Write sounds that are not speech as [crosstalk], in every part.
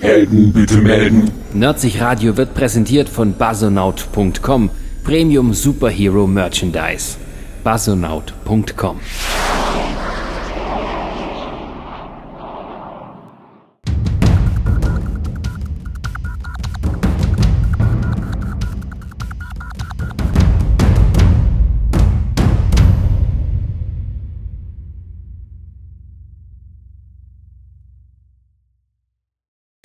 Helden bitte melden. Nerdsich Radio wird präsentiert von basonaut.com, Premium Superhero Merchandise. basonaut.com.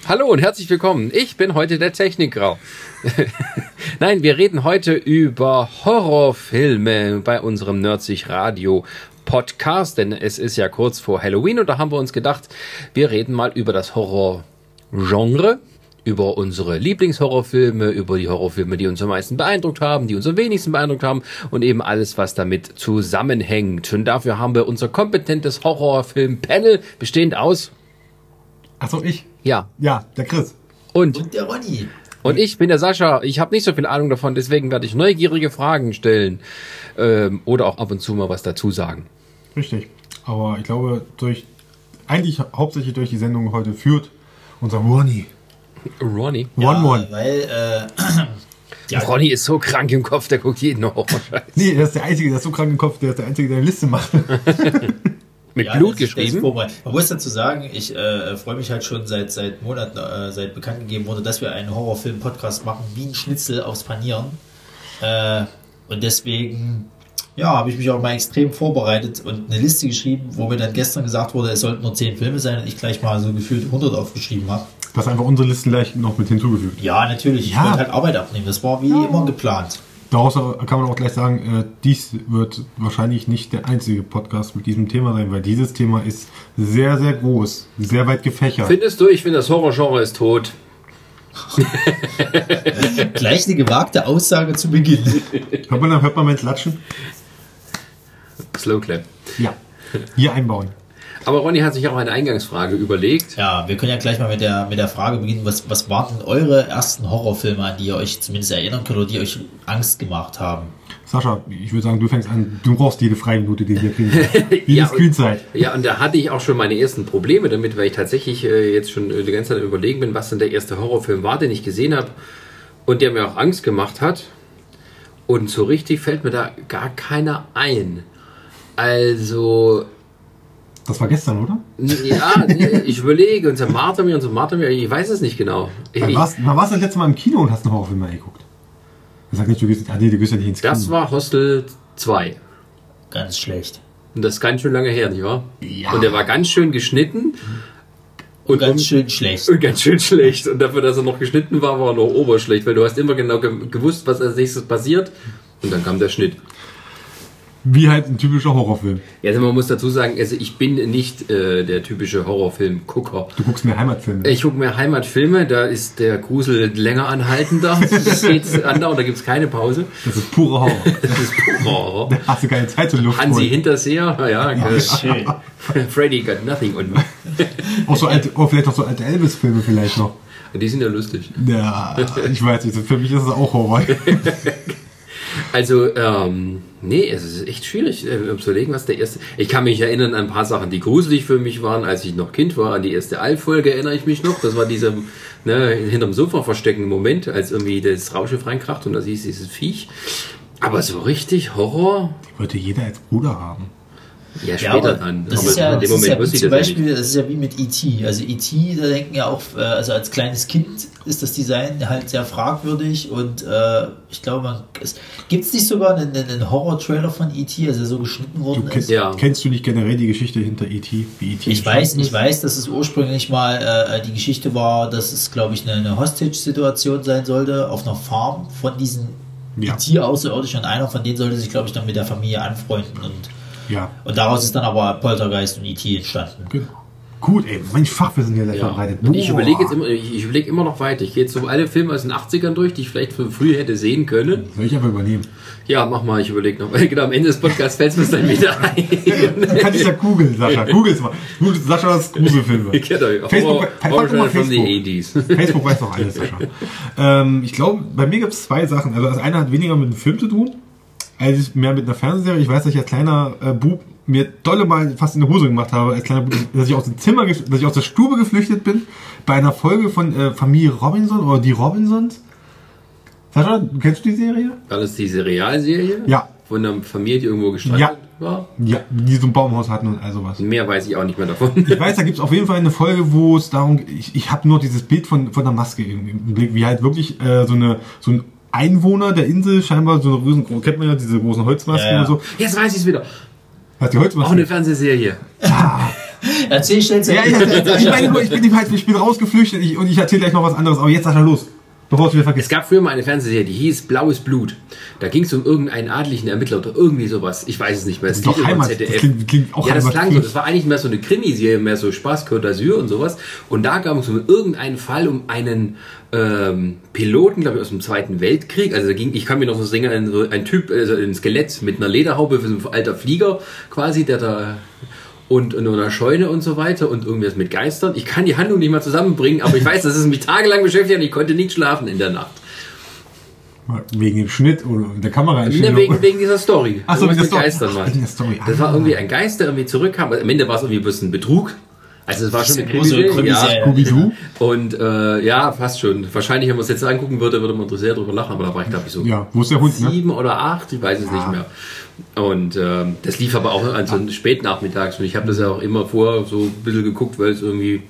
Hallo und herzlich willkommen. Ich bin heute der Technikgrau. [laughs] Nein, wir reden heute über Horrorfilme bei unserem Nerdsich Radio Podcast, denn es ist ja kurz vor Halloween und da haben wir uns gedacht, wir reden mal über das Horrorgenre, über unsere Lieblingshorrorfilme, über die Horrorfilme, die uns am meisten beeindruckt haben, die uns am wenigsten beeindruckt haben und eben alles, was damit zusammenhängt. Und dafür haben wir unser kompetentes Horrorfilm-Panel bestehend aus Achso, ich? ja, Ja, der Chris. und Und der Ronny. Und ich bin der Sascha. Ich habe nicht so viel Ahnung davon, deswegen werde ich neugierige Fragen stellen ähm, oder auch ab und zu mal was dazu sagen. Richtig. Aber ich glaube, durch eigentlich hauptsächlich durch die Sendung heute führt unser Ronny. Ronny. One One. Weil, äh, [clears throat] ja, Ronny ist so krank im Kopf, der guckt jeden Horror. Nee, der ist der Einzige, der ist so krank im Kopf, der ist der Einzige, der eine Liste macht. [laughs] Mit ja, Blut geschrieben. Man muss dazu sagen, ich äh, freue mich halt schon seit seit Monaten, äh, seit bekannt gegeben wurde, dass wir einen Horrorfilm-Podcast machen, wie ein Schnitzel aufs Panieren. Äh, und deswegen, ja, habe ich mich auch mal extrem vorbereitet und eine Liste geschrieben, wo mir dann gestern gesagt wurde, es sollten nur 10 Filme sein und ich gleich mal so gefühlt 100 aufgeschrieben habe. Du hast einfach unsere Listen gleich noch mit hinzugefügt. Ja, natürlich. Ich Ja. wollte halt Arbeit abnehmen. Das war wie immer geplant. Daraus kann man auch gleich sagen, äh, dies wird wahrscheinlich nicht der einzige Podcast mit diesem Thema sein, weil dieses Thema ist sehr, sehr groß, sehr weit gefächert. Findest du, ich finde, das Horrorgenre ist tot. [laughs] Gleich eine gewagte Aussage zu Beginn. Hört man, hört man mein Klatschen? Slow Clap. Ja. Hier einbauen. Aber Ronny hat sich auch eine Eingangsfrage überlegt. Ja, wir können ja gleich mal mit der, mit der Frage beginnen, was, was waren denn eure ersten Horrorfilme, an die ihr euch zumindest erinnern könnt oder die euch Angst gemacht haben? Sascha, ich würde sagen, du fängst an. Du brauchst jede freie Minute, die wir kriegen. [laughs] Jede Ja, Screenzeit. Ja, und da hatte ich auch schon meine ersten Probleme damit, weil ich tatsächlich äh, jetzt schon äh, die ganze Zeit überlegen bin, was denn der erste Horrorfilm war, den ich gesehen habe und der mir auch Angst gemacht hat. Und so richtig fällt mir da gar keiner ein. Also, Das war gestern, oder? ja, ich überlege, unser Martin, unser Martin, ich weiß es nicht genau. Ich, Wann warst, wann warst du das letzte Mal im Kino und hast einen Horrorfilm mal geguckt? Sag nicht, du gehst, ah, nee, du gehst ja nicht ins Kino. das war Hostel 2. Ganz schlecht. Und das ist ganz schön lange her, nicht wahr? Ja. Und der war ganz schön geschnitten. Und Ganz schön schlecht. Und ganz schön schlecht. Und dafür, dass er noch geschnitten war, war er noch oberschlecht, weil du hast immer genau ge gewusst, was als nächstes passiert. Und dann kam der Schnitt. Wie halt ein typischer Horrorfilm. Ja, also man muss dazu sagen, also ich bin nicht äh, der typische Horrorfilm-Gucker. Du guckst mir Heimatfilme. Ich gucke mir Heimatfilme, da ist der Grusel länger anhaltender. [laughs] Das geht andauernd, da gibt es keine Pause. Das ist pure Horror. [laughs] Das ist purer Horror. da hast du keine Zeit zur Luft. Hansi holen. Hinterseher, ja, ja. [laughs] Schön. Freddy got nothing on me. Auch so alte, oh, vielleicht auch so alte Elvis-Filme vielleicht noch. Die sind ja lustig. Ja, ich weiß nicht. Für mich ist es auch Horror. Also, ähm, nee, es ist echt schwierig äh, um zu überlegen, was der erste. Ich kann mich erinnern an ein paar Sachen, die gruselig für mich waren, als ich noch Kind war. An die erste All-Folge erinnere ich mich noch. Das war dieser ne, hinterm Sofa versteckende Moment, als irgendwie das Raumschiff reinkracht und da siehst du dieses Viech. Aber so richtig Horror? Wollte jeder als Bruder haben. Ja, Ja, später aber dann. das aber ist ja, in das dem ist ja Moment wie wusste ich zum das ja Beispiel, nicht. das ist ja wie mit E.T. Also E.T., da denken ja auch, äh, also als kleines Kind ist das Design halt sehr fragwürdig und äh, ich glaube, man, gibt es nicht sogar einen, einen Horror-Trailer von E.T., also der so geschnitten Du worden kennst, ist? Ja. kennst du nicht generell die Geschichte hinter E.T., wie E.T. Ich weiß, entstanden ich ist? weiß, dass es ursprünglich mal äh, die Geschichte war, dass es, glaube ich, eine, eine Hostage-Situation sein sollte auf einer Farm von diesen Ja. E.T. außerirdischen und einer von denen sollte sich, glaube ich, dann mit der Familie anfreunden und, Ja, und daraus ist dann aber Poltergeist und E.T. entstanden. genau. Gut, ey, mein Fachwissen hier gleich Ja. verbreitet. Und ich überlege jetzt immer, ich, ich überlege immer noch weiter. Ich gehe jetzt so alle Filme aus den 80ern durch, die ich vielleicht von früher hätte sehen können. Soll ich einfach übernehmen? Ja, mach mal, ich überlege noch. [laughs] Genau, am Ende des Podcasts fällt es mir dann wieder [laughs] ein. Dann kann ich ja googeln, Sascha. Google's mal. Google Saschas Gruselfilme. [laughs] Genau, Facebook, Horror, frag Horror Facebook. 80s. Facebook weiß doch alles, Sascha. ähm, ich glaube, bei mir gibt es zwei Sachen. Also das eine hat weniger mit einem Film zu tun, als mehr mit einer Fernsehserie. Ich weiß, dass ich als kleiner äh, Bub mir dolle mal fast in die Hose gemacht habe, als kleiner Bruder, dass ich aus dem Zimmer, dass ich aus der Stube geflüchtet bin, bei einer Folge von äh, Familie Robinson oder die Robinsons. Sascha, du kennst die Serie? War das diese Realserie? Ja. Von einer Familie, die irgendwo gestrandet Ja. war? Ja, die so ein Baumhaus hatten und all sowas. Mehr weiß ich auch nicht mehr davon. Ich weiß, da gibt es auf jeden Fall eine Folge, wo es darum ich, ich habe nur dieses Bild von, von der Maske im, im Blick, wie halt wirklich äh, so eine so ein Einwohner der Insel, scheinbar so eine riesen, kennt man ja diese großen Holzmasken Ja, ja. und so. Jetzt weiß ich es wieder. Hast die Auch Holzmaske? eine Fernsehserie. [laughs] Erzähl schnell zu Ja, ja, ich meine nur, ich bin, halt, ich bin rausgeflüchtet ich, und ich erzähle gleich noch was anderes, aber jetzt sag er los. Bevor es wieder Es vergisst. gab früher mal eine Fernsehserie, die hieß Blaues Blut. Da ging es um irgendeinen adligen Ermittler oder irgendwie sowas. Ich weiß es nicht mehr. Es Das ist doch Heimat. Das klingt- klingt auch ja, das klang so. Das war eigentlich mehr so eine Krimiserie, mehr so Spaß, Côte d'Azur und sowas. Und da gab es um irgendeinen Fall um einen ähm, Piloten, glaube ich, aus dem Zweiten Weltkrieg. Also da ging, ich kann mir noch so singen, ein, ein Typ, also ein Skelett mit einer Lederhaube für so ein alter Flieger quasi, der da und in einer Scheune und so weiter und irgendwas mit Geistern. Ich kann die Handlung nicht mal zusammenbringen, aber ich weiß, dass es mich tagelang beschäftigt hat und ich konnte nicht schlafen in der Nacht. Wegen dem Schnitt oder der Kamera. Ne, wegen, wegen dieser Story. Ach so, Irgendwas wegen der mit Story. Geistern Ach, wegen der Story. Das Ah. war irgendwie ein Geist, der irgendwie zurückkam. Am Ende war es irgendwie ein Betrug. Also es war schon eine eine Krimiserie. Krimiserie. Ja. Und äh, ja, fast schon. Wahrscheinlich, wenn man es jetzt angucken würde, würde man sehr drüber lachen. Aber da war ich, glaube ich, so Ja, wo ist der Hund, ne? sieben oder acht, ich weiß es nicht mehr. Und ähm, das lief aber auch an so einem spätnachmittags. Und ich habe das ja auch immer vor so ein bisschen geguckt, weil es irgendwie...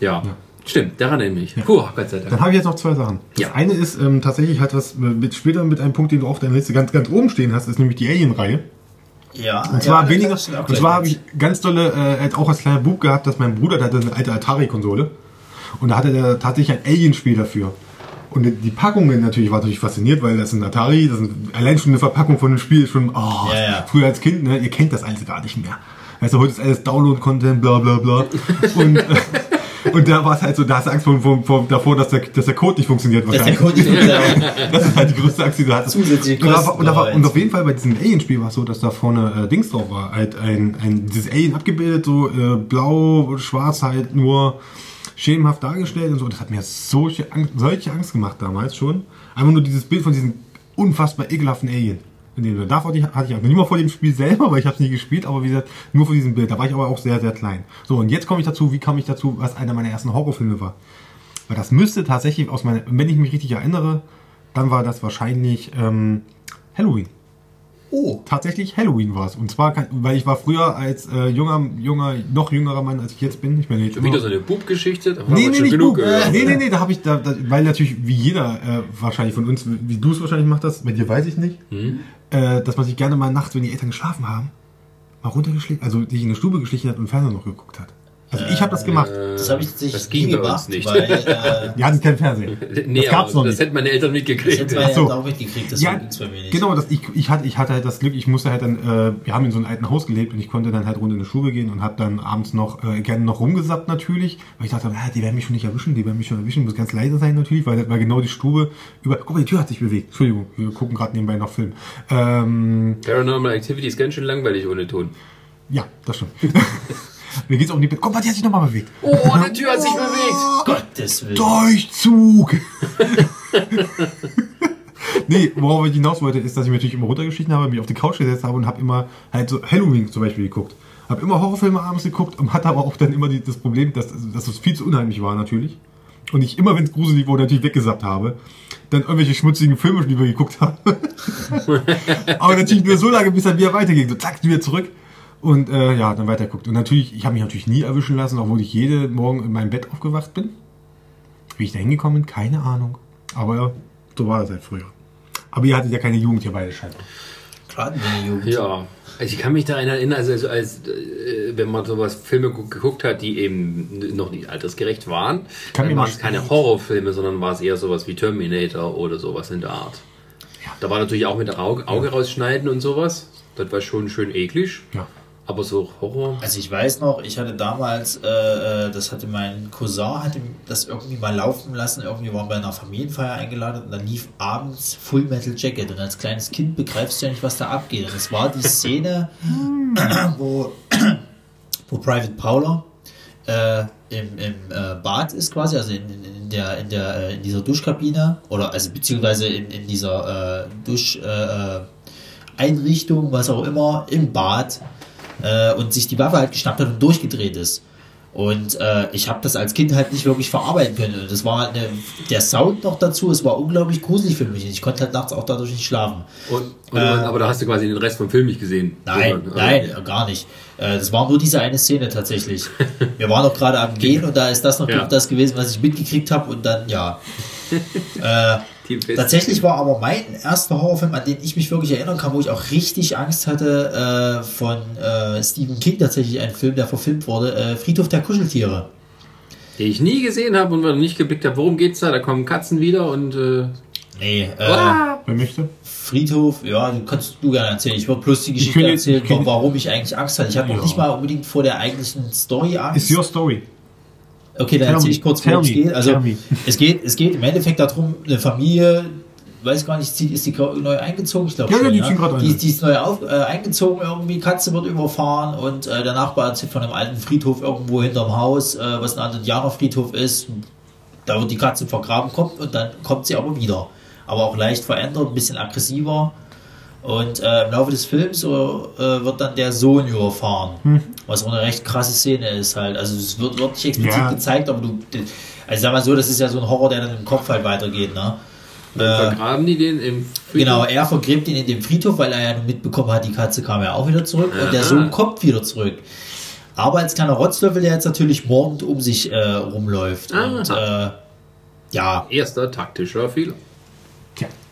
Ja, stimmt, daran erinnere ich mich. Puh, Gott sei Dank. Dann habe ich jetzt noch zwei Sachen. Das Ja. eine ist ähm, tatsächlich halt was mit, später mit einem Punkt, den du auf deiner Liste ganz, ganz oben stehen hast, ist nämlich die Alien-Reihe. Ja, Und zwar ja, weniger, und zwar habe ich ganz dolle, äh, auch als kleiner Bub gehabt, dass mein Bruder, der hatte eine alte Atari-Konsole und da hatte der tatsächlich ein Alien-Spiel dafür. Und die- Packungen natürlich war natürlich fasziniert, weil das ist ein Atari, das ist allein schon eine Verpackung von einem Spiel ist schon, oh, Ja, ja. früher als Kind, ne, ihr kennt das alles gar nicht mehr. Also heute ist alles Download-Content, bla bla bla. [laughs] Und, äh, und da war es halt so, da hast du Angst vor, vor, vor, davor, dass der, dass der Code nicht funktioniert Das ist der. Grund, die [laughs] Das ist halt die größte Angst, die du hattest. Zusätzliche und, da, und, da, war- und auf jeden Fall bei diesem Alien-Spiel war es so, dass da vorne äh, Dings drauf war. Halt ein, ein dieses Alien abgebildet, so äh, blau, schwarz halt nur schemenhaft dargestellt und so. Das hat mir solche Angst, solche Angst gemacht damals schon. Einfach nur dieses Bild von diesem unfassbar ekelhaften Alien. Dem, davor hatte ich, Angst. Nicht mal vor dem Spiel selber, weil ich habe es nie gespielt, aber wie gesagt, nur vor diesem Bild. Da war ich aber auch sehr, sehr klein. So, und jetzt komme ich dazu, wie kam ich dazu, was einer meiner ersten Horrorfilme war. Weil das müsste tatsächlich aus meiner, wenn ich mich richtig erinnere, dann war das wahrscheinlich ähm, Halloween. Oh, Tatsächlich Halloween war es. Und zwar, kann, weil ich war früher als äh, junger, junger, noch jüngerer Mann, als ich jetzt bin. Ich bin jetzt Schon wieder so eine Bub-Geschichte? Nee, nee, nicht genug Bub. gehört. Nee, nee, nee, da habe ich, da, da, weil natürlich wie jeder äh, wahrscheinlich von uns, wie du es wahrscheinlich machst, das, bei dir weiß ich nicht, Hm? Äh, dass man sich gerne mal nachts, wenn die Eltern geschlafen haben, mal runtergeschlichen, also sich in eine Stube geschlichen hat und Fernseher noch geguckt hat. Also ich habe das gemacht. das habe ich tatsächlich Das ging nie bei uns gemacht, nicht. weil äh, [laughs] Wir hatten keinen Fernseher. Nee, das gab's noch das nicht. hätten meine Eltern das mitgekriegt. hätte man Ach so. auch mitgekriegt, das Ja, ging's bei mir nicht. genau, das, ich, ich, hatte, ich hatte halt das Glück, ich musste halt dann, äh, wir haben in so einem alten Haus gelebt und ich konnte dann halt runter in die Schule gehen und habe dann abends noch äh, gerne noch rumgesappt natürlich, weil ich dachte, ah, die werden mich schon nicht erwischen, die werden mich schon erwischen, muss ganz leise sein natürlich, weil, weil genau die Stube über, guck mal, die Tür hat sich bewegt, Entschuldigung, wir gucken gerade nebenbei noch Film. Ähm, Paranormal Activity ist ganz schön langweilig ohne Ton. ja, das stimmt. [laughs] Mir geht's auch nicht, guck mal, die hat sich nochmal bewegt. Oh, die Tür hat sich bewegt. Gottes Willen. Durchzug! [laughs] nee, worauf ich hinaus wollte, ist, dass ich mich natürlich immer runtergeschichten habe, mich auf die Couch gesetzt habe und habe immer halt so Halloween zum Beispiel geguckt. Habe immer Horrorfilme abends geguckt und hatte aber auch dann immer die, das Problem, dass, dass es viel zu unheimlich war natürlich. Und ich immer, wenn es gruselig wurde, natürlich weggesappt habe. Dann irgendwelche schmutzigen Filme, die wir geguckt haben. [laughs] aber natürlich nur so lange, bis dann wieder weiterging. So zack, wieder zurück. Und äh, ja, dann weiterguckt. Und natürlich, ich habe mich natürlich nie erwischen lassen, obwohl ich jede Morgen in meinem Bett aufgewacht bin. Wie ich da hingekommen bin, keine Ahnung. Aber ja, so war das halt früher. Aber ihr hattet ja keine Jugend hier beide scheinbar. Jugend. Ja, also ich kann mich daran erinnern, also, also als äh, wenn man sowas Filme gu- geguckt hat, die eben noch nicht altersgerecht waren, Kann dann waren es keine Horrorfilme, sondern war es eher sowas wie Terminator oder sowas in der Art. Da war natürlich auch mit der Auge, Auge rausschneiden und sowas. Das war schon schön eklig. Ja. Aber so Horror. Also ich weiß noch, ich hatte damals, äh, äh, das hatte mein Cousin, hatte das irgendwie mal laufen lassen, irgendwie waren wir bei einer Familienfeier eingeladen und dann lief abends Full Metal Jacket und als kleines Kind begreifst du ja nicht, was da abgeht. Und es war die Szene, [laughs] wo, wo Private Paula äh, im, im äh, Bad ist quasi, also in, in, in der, in, der, äh, in dieser Duschkabine oder also beziehungsweise in, in dieser äh, Dusch Einrichtung, was auch immer, im Bad äh, und sich die Waffe halt geschnappt hat und durchgedreht ist. Und äh, ich habe das als Kind halt nicht wirklich verarbeiten können. Und das war eine, der Sound noch dazu, es war unglaublich gruselig für mich. Ich konnte halt nachts auch dadurch nicht schlafen. Und, und aber da hast du quasi den Rest vom Film nicht gesehen. Nein, Sondern, nein, gar nicht. Äh, Das war nur diese eine Szene tatsächlich. Wir waren noch gerade am Gehen [laughs] und da ist das noch Ja. das gewesen, was ich mitgekriegt habe und dann, ja. [laughs] äh, Team Fest. tatsächlich war aber mein erster Horrorfilm, an den ich mich wirklich erinnern kann, wo ich auch richtig Angst hatte, äh, von äh, Stephen King tatsächlich ein Film, der verfilmt wurde, äh, Friedhof der Kuscheltiere. Den ich nie gesehen habe und nicht geblickt habe, worum geht's da? Da kommen Katzen wieder und äh, Nee, äh, ah, Wer möchte? Friedhof, ja, du kannst du gerne erzählen. Ich würde bloß die Geschichte erzählen, ich kann- warum ich eigentlich Angst hatte. Ich habe noch Ja. nicht mal unbedingt vor der eigentlichen Story Angst. Ist your story. Okay, dann erzähle ich kurz, worum es geht. Also, es geht, es geht im Endeffekt darum, eine Familie, weiß gar nicht, ist die neu eingezogen? Ich glaube Ja, schon. ja, die ziehen gerade. Die, die ist neu auf, äh, eingezogen irgendwie, Katze wird überfahren und äh, der Nachbar erzählt von einem alten Friedhof irgendwo hinterm Haus, äh, was ein Indianerfriedhof ist. Da wird die Katze vergraben, kommt und dann kommt sie aber wieder. Aber auch leicht verändert, ein bisschen aggressiver. Und äh, im Laufe des Films so, äh, wird dann der Sohn überfahren. Hm. Was auch eine recht krasse Szene ist halt. Also es wird, wird nicht explizit Ja. gezeigt, aber du. Also sag mal so, das ist ja so ein Horror, der dann im Kopf halt weitergeht, ne? dann Äh, vergraben die den im Friedhof. Genau, er vergräbt ihn in dem Friedhof, weil er ja nun mitbekommen hat, die Katze kam ja auch wieder zurück und der Aha. Sohn kommt wieder zurück. Aber als kleiner Rotzlöffel, der jetzt natürlich mordend um sich äh, rumläuft. Aha. Und äh, ja, Erster taktischer Fehler.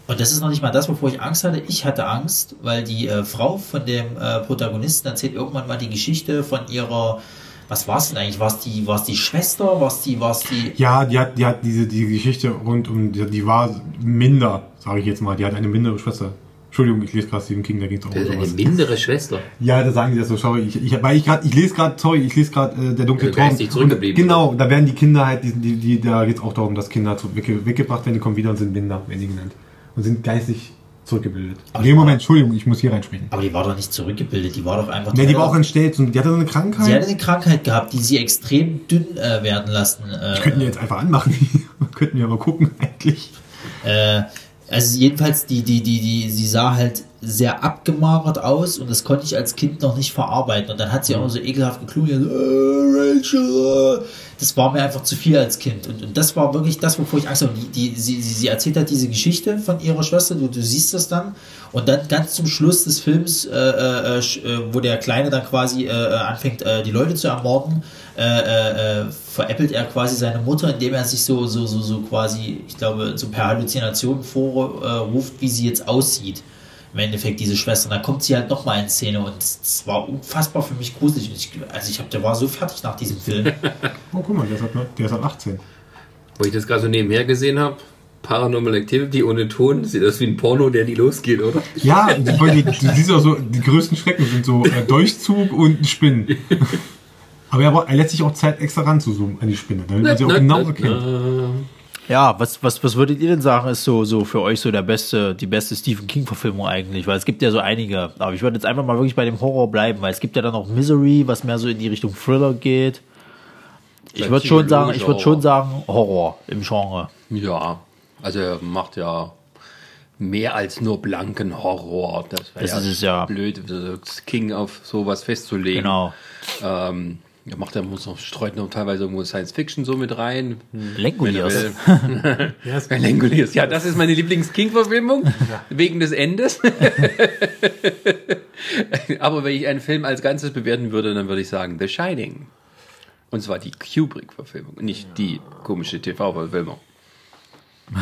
Und das ist noch nicht mal das, wovor ich Angst hatte. Ich hatte Angst, weil die äh, Frau von dem äh, Protagonisten erzählt irgendwann mal die Geschichte von ihrer, was war es denn eigentlich? War es die, war's die Schwester? War es die, war's die, Ja, die hat, die hat diese die Geschichte rund um, die, die war minder, sage ich jetzt mal. Die hat eine mindere Schwester. Entschuldigung, ich lese gerade Stephen King, da geht es auch um ist eine sowas. mindere Schwester. Ja, da sagen die das so, sorry. Ich, ich, weil ich gerade, ich lese gerade, sorry, ich lese gerade äh, der dunkle Also Turm. geistig zurückgeblieben, Und, Genau, da werden die Kinder halt, die, die, die da geht es auch darum, dass Kinder zu, wegge, weggebracht werden, die kommen wieder und sind Minder, werden die genannt. Und sind geistig zurückgebildet. Aber nee, Moment, Entschuldigung, ich muss hier reinsprechen. aber die war doch nicht zurückgebildet, die war doch einfach. Ne, die war auch entstellt und die hatte so eine Sie hatte Krankheit. eine Krankheit gehabt, die sie extrem dünn äh, werden lassen. Äh, Die könnten die jetzt einfach anmachen. [laughs] könnten wir aber gucken, [laughs] eigentlich. äh, also jedenfalls, die, die, die, die, sie sah halt sehr abgemagert aus und das konnte ich als Kind noch nicht verarbeiten. Und dann hat sie auch so ekelhaft geklungen, äh, Rachel, äh. das war mir einfach zu viel als Kind. Und, und das war wirklich das, wovor ich Angst habe. Die, die, sie, sie, erzählt halt diese Geschichte von ihrer Schwester, du, du siehst das dann. Und dann ganz zum Schluss des Films, äh, äh, sch- äh, wo der Kleine dann quasi äh, äh, anfängt, äh, die Leute zu ermorden, äh, äh, äh, veräppelt er quasi seine Mutter, indem er sich so, so, so, so quasi, ich glaube, so per Halluzination vorruft, wie sie jetzt aussieht. Im Endeffekt diese Schwester. Und dann kommt sie halt nochmal in Szene und es war unfassbar für mich gruselig. Und ich, also ich hab, der war so fertig nach diesem Film. [laughs] Oh, guck mal, der ist ab, der ist ab 18. Wo ich das gerade so nebenher gesehen habe. Paranormal Activity ohne Ton. Sieht aus wie ein Porno, der nie losgeht, oder? Ja, die, die, du siehst auch so, die größten Schrecken sind so äh, Durchzug und Spinnen. [laughs] Aber er, er lässt sich auch Zeit extra ranzuzoomen an die Spinne, damit man sie auch genau erkennt. Ja, was, was, was würdet ihr denn sagen, ist so, so für euch so der beste, die beste Stephen King-Verfilmung eigentlich? Weil es gibt ja so einige. Aber ich würde jetzt einfach mal wirklich bei dem Horror bleiben, weil es gibt ja dann auch Misery, was mehr so in die Richtung Thriller geht. Ich würde schon sagen, ich würde schon sagen Horror im Genre. Ja, also er macht ja mehr als nur blanken Horror. Das wäre Das ist es ja. blöd, King auf sowas festzulegen. Genau. Ähm, er macht er muss noch streut noch teilweise irgendwo Science Fiction so mit rein. Er will. [laughs] Ja. Ja, das ist meine Lieblings-King-Verfilmung. Wegen des Endes. [laughs] Aber wenn ich einen Film als Ganzes bewerten würde, dann würde ich sagen The Shining. Und zwar die Kubrick-Verfilmung, nicht die komische TV-Verfilmung. [laughs]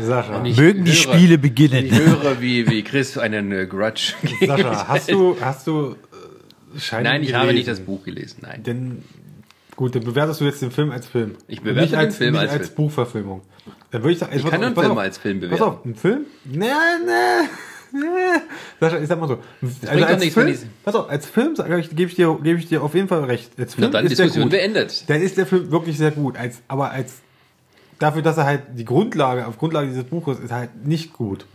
Sascha, Ich Mögen die höre- Spiele beginnen. Ich höre, wie, wie Chris einen äh, Grudge Sascha, hast du, hast du Shining Nein, ich habe nicht das gelesen? Buch gelesen. Nein. Denn, gut, dann bewertest du jetzt den Film als Film. Ich bewerte nicht den als, Film nicht als als Film. Buchverfilmung. Dann würde ich sagen, Ich kann einen pass Film auf, als Film Pass bewerten. auf, ein Film? Nee, nee. nee. [laughs] Sascha, ich sag mal so. Also bringt doch als nichts, Film, die- pass auf, als Film ich, gebe ich, dir- gebe ich dir auf jeden Fall recht. Als Na Film dann, ist der Diskussion gut. beendet. Dann ist der Film wirklich sehr gut. Als, aber als dafür, dass er halt die Grundlage, auf Grundlage dieses Buches ist halt nicht gut.